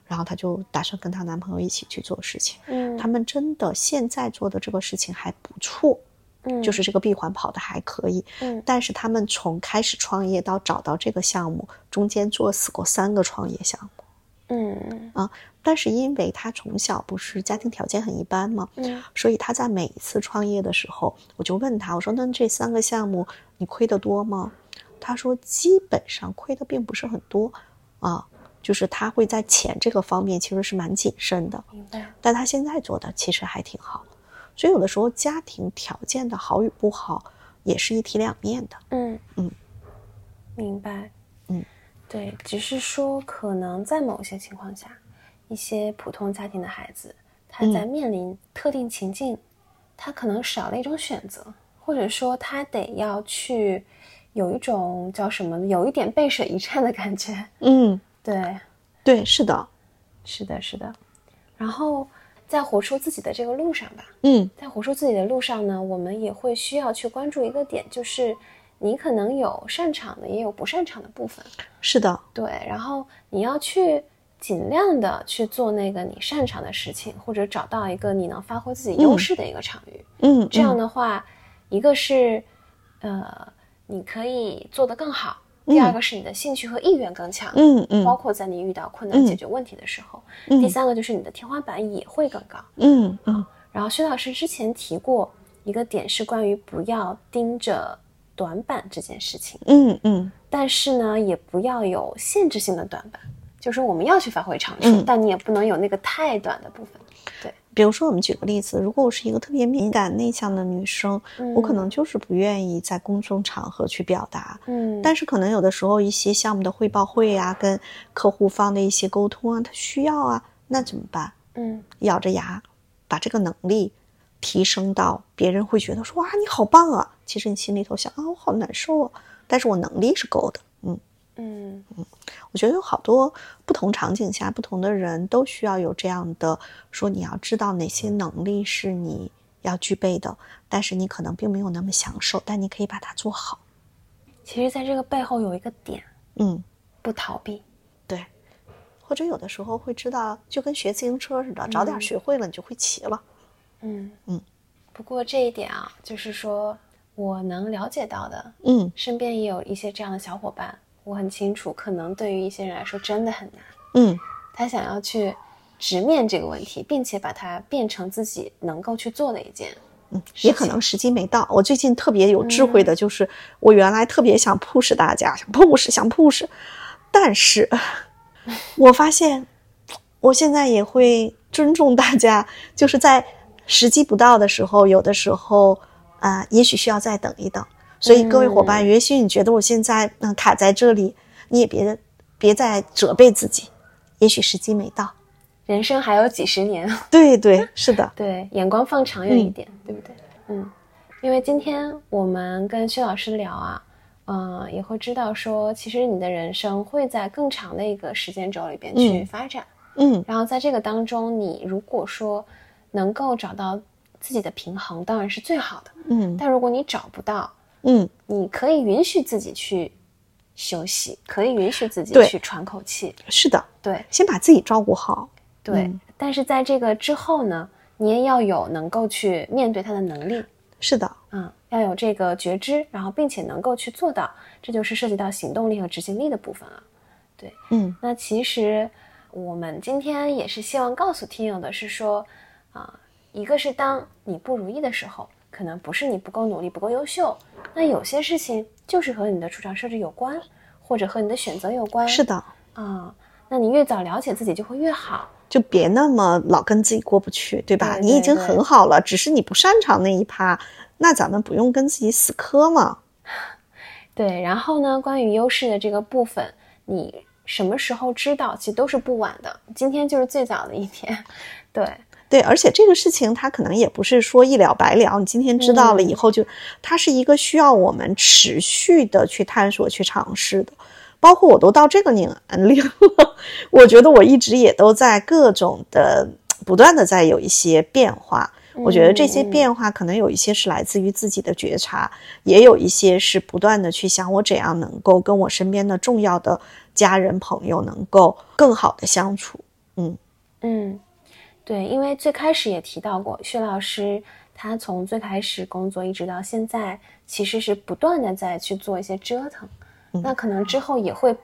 然后她就打算跟她男朋友一起去做事情。
嗯
他们真的现在做的这个事情还不错，
嗯
就是这个闭环跑的还可以。
嗯
但是他们从开始创业到找到这个项目，中间做死过三个创业项目。
嗯
啊，但是因为他从小不是家庭条件很一般嘛，
嗯
所以他在每一次创业的时候，我就问他，我说那这三个项目你亏得多吗？他说基本上亏的并不是很多啊，就是他会在钱这个方面其实是蛮谨慎的，
明白
但他现在做的其实还挺好，所以有的时候家庭条件的好与不好也是一体两面的。
嗯
嗯，
明白。
嗯，
对，只是说可能在某些情况下，一些普通家庭的孩子，他在
嗯
面临特定情境，他可能少了一种选择，或者说他得要去有一种叫什么，有一点背水一战的感觉。
嗯，
对，
对，是的，
是的，是的。然后在活出自己的这个路上吧，
嗯
在活出自己的路上呢，我们也会需要去关注一个点，就是你可能有擅长的，也有不擅长的部分。
是的，
对，然后你要去尽量的去做那个你擅长的事情，或者找到一个你能发挥自己优势的一个场域。
嗯，
这样
嗯
的话，一个是呃你可以做得更好，第二个是你的兴趣和意愿更强。
嗯嗯。
包括在你遇到困难
嗯
解决问题的时候，
嗯。
第三个就是你的天花板也会更高。
嗯嗯。
然后薛老师之前提过一个点是关于不要盯着短板这件事情，
嗯嗯。
但是呢，也不要有限制性的短板，就是我们要去发挥长处，
嗯。
但你也不能有那个太短的部分。对，
比如说，我们举个例子，如果我是一个特别敏感内向的女生，我可能就是不愿意在公众场合去表达。
嗯，
但是可能有的时候一些项目的汇报会啊，跟客户方的一些沟通啊，他需要啊，那怎么办？
嗯。
咬着牙把这个能力提升到别人会觉得说哇你好棒啊，其实你心里头想啊我好难受啊，但是我能力是够的，嗯。
嗯
我觉得有好多不同场景下，不同的人都需要有这样的说，你要知道哪些能力是你要具备的，但是你可能并没有那么享受，但你可以把它做好。
其实在这个背后有一个点，
嗯，
不逃避。
对。或者有的时候会知道，就跟学自行车似的，早点学会了，你就会骑了。
嗯
嗯。
不过这一点啊，就是说我能了解到的，
嗯
身边也有一些这样的小伙伴，我很清楚，可能对于一些人来说真的很难。
嗯
他想要去直面这个问题，并且把它变成自己能够去做的一件。
嗯，也可能时机没到。我最近特别有智慧的就是，我原来特别想 push 大家，想 push 想 push，但是 我发现我现在也会尊重大家，就是在时机不到的时候，有的时候啊、也许需要再等一等。所以各位伙伴，也许你觉得我现在嗯、卡在这里，你也别别再责备自己，也许时机没到。
人生还有几十年，
对对，是的，
对，眼光放长远一点，对不对？嗯，因为今天我们跟薛老师聊啊，嗯、也会知道说，其实你的人生会在更长的一个时间轴里边去
嗯
发展。
嗯
然后在这个当中，你如果说能够找到自己的平衡，当然是最好的。
嗯
但如果你找不到，
嗯，
你可以允许自己去休息，可以允许自己去喘口气。
是的，
对。
先把自己照顾好。
对、
嗯。
但是在这个之后呢，你也要有能够去面对它的能力。
是的，
嗯，要有这个觉知，然后并且能够去做到，这就是涉及到行动力和执行力的部分了。
嗯。
那其实我们今天也是希望告诉听友的是说，啊、一个是当你不如意的时候，可能不是你不够努力、不够优秀，那有些事情就是和你的出场设置有关，或者和你的选择有关。
是的，
啊、那你越早了解自己就会越好。
就别那么老跟自己过不去，对吧？
对
你已经很好了，只是你不擅长那一趴，那咱们不用跟自己死磕嘛。
对，然后呢，关于优势的这个部分，你什么时候知道，其实都是不晚的。今天就是最早的一天，对，
对，而且这个事情它可能也不是说一了百了，你今天知道了以后就，它是一个需要我们持续的去探索、去尝试的。包括我都到这个年龄了，我觉得我一直也都在各种的不断的在有一些变化。我觉得这些变化可能有一些是来自于自己的觉察，也有一些是不断的去想我怎样能够跟我身边的重要的家人朋友能够更好的相处。
嗯嗯，对，因为最开始也提到过，薛老师他从最开始工作一直到现在，其实是不断的在去做一些折腾。那可能之后也会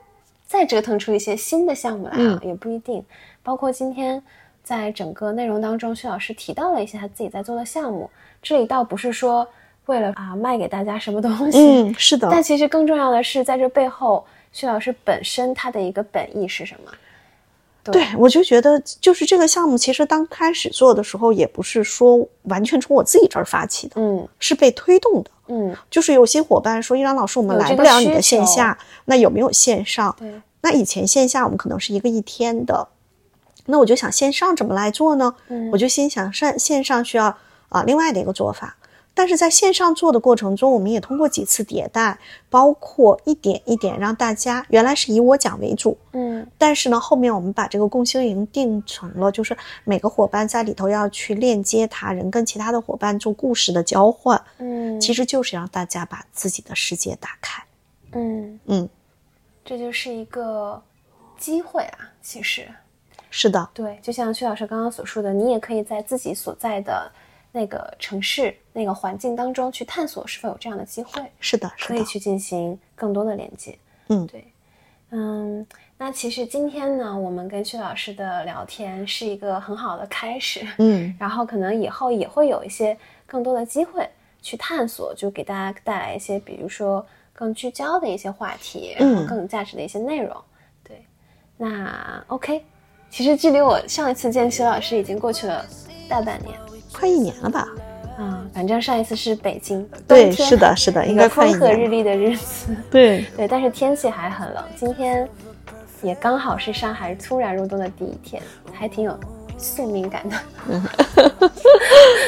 再折腾出一些新的项目来啊，也不一定。包括今天在整个内容当中，薛老师提到了一些他自己在做的项目，这里倒不是说为了啊卖给大家什么东西，
嗯，是的，
但其实更重要的是，在这背后，薛老师本身他的一个本意是什么？
对，我就觉得，就是这个项目，其实刚开始做的时候，也不是说完全从我自己这儿发起的，
嗯
是被推动的。
嗯，
就是有些伙伴说：“依然老师，我们来不了你的线下，那有没有线上？”
对，
那以前线下我们可能是一个一天的，那我就想线上怎么来做呢？
嗯
我就心想上线上需要啊、另外的一个做法，但是在线上做的过程中，我们也通过几次迭代，包括一点一点让大家原来是以我讲为主，
嗯。
但是呢，后面我们把这个共修营定成了，就是每个伙伴在里头要去链接他人，跟其他的伙伴做故事的交换，
嗯，
其实就是让大家把自己的世界打开。
嗯，
嗯，
这就是一个机会啊，其实。
是的，
对，就像薛老师刚刚所说的，你也可以在自己所在的那个城市、那个环境当中去探索是否有这样的机会，
是的，是的，
可以去进行更多的连接。
嗯
对，嗯，那其实今天呢，我们跟薛老师的聊天是一个很好的开始，
嗯，
然后可能以后也会有一些更多的机会去探索，就给大家带来一些，比如说更聚焦的一些话题，然后
嗯
更有价值的一些内容。对，那 OK，其实距离我上一次见薛老师已经过去了大半年。
快一年了吧？
啊，反正上一次是北京，
对是的是的应该
风和日丽的日子。
对，
对，但是天气还很冷。今天也刚好是上海突然入冬的第一天，还挺有宿命感的。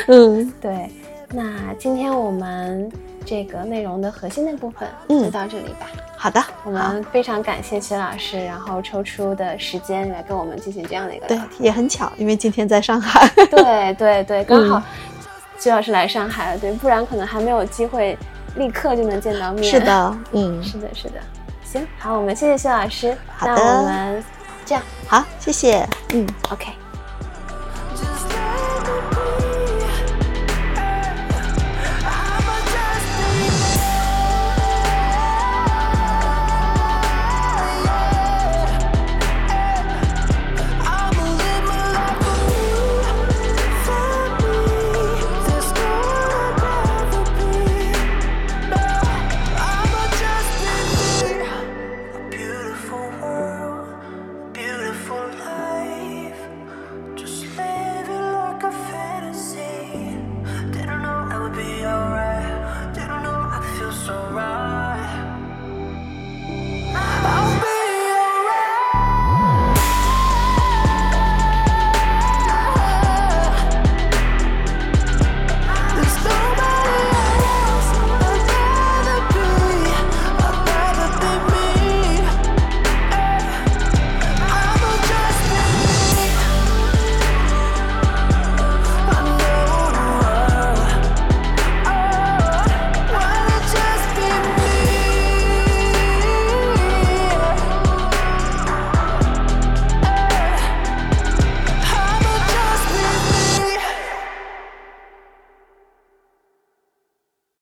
嗯，
对，那今天我们这个内容的核心的部分
嗯
就到这里吧。
好的，
我，们非常感谢徐老师，然后抽出的时间来跟我们进行这样的一个
对也很巧，因为今天在上海。
对对对，刚好徐老师来上海了，对，不然可能还没有机会立刻就能见到面。
是，的，嗯，
是的，是的。行，好，我们谢谢徐老师。
好的
那我们这样
好，谢谢，嗯。
，OK。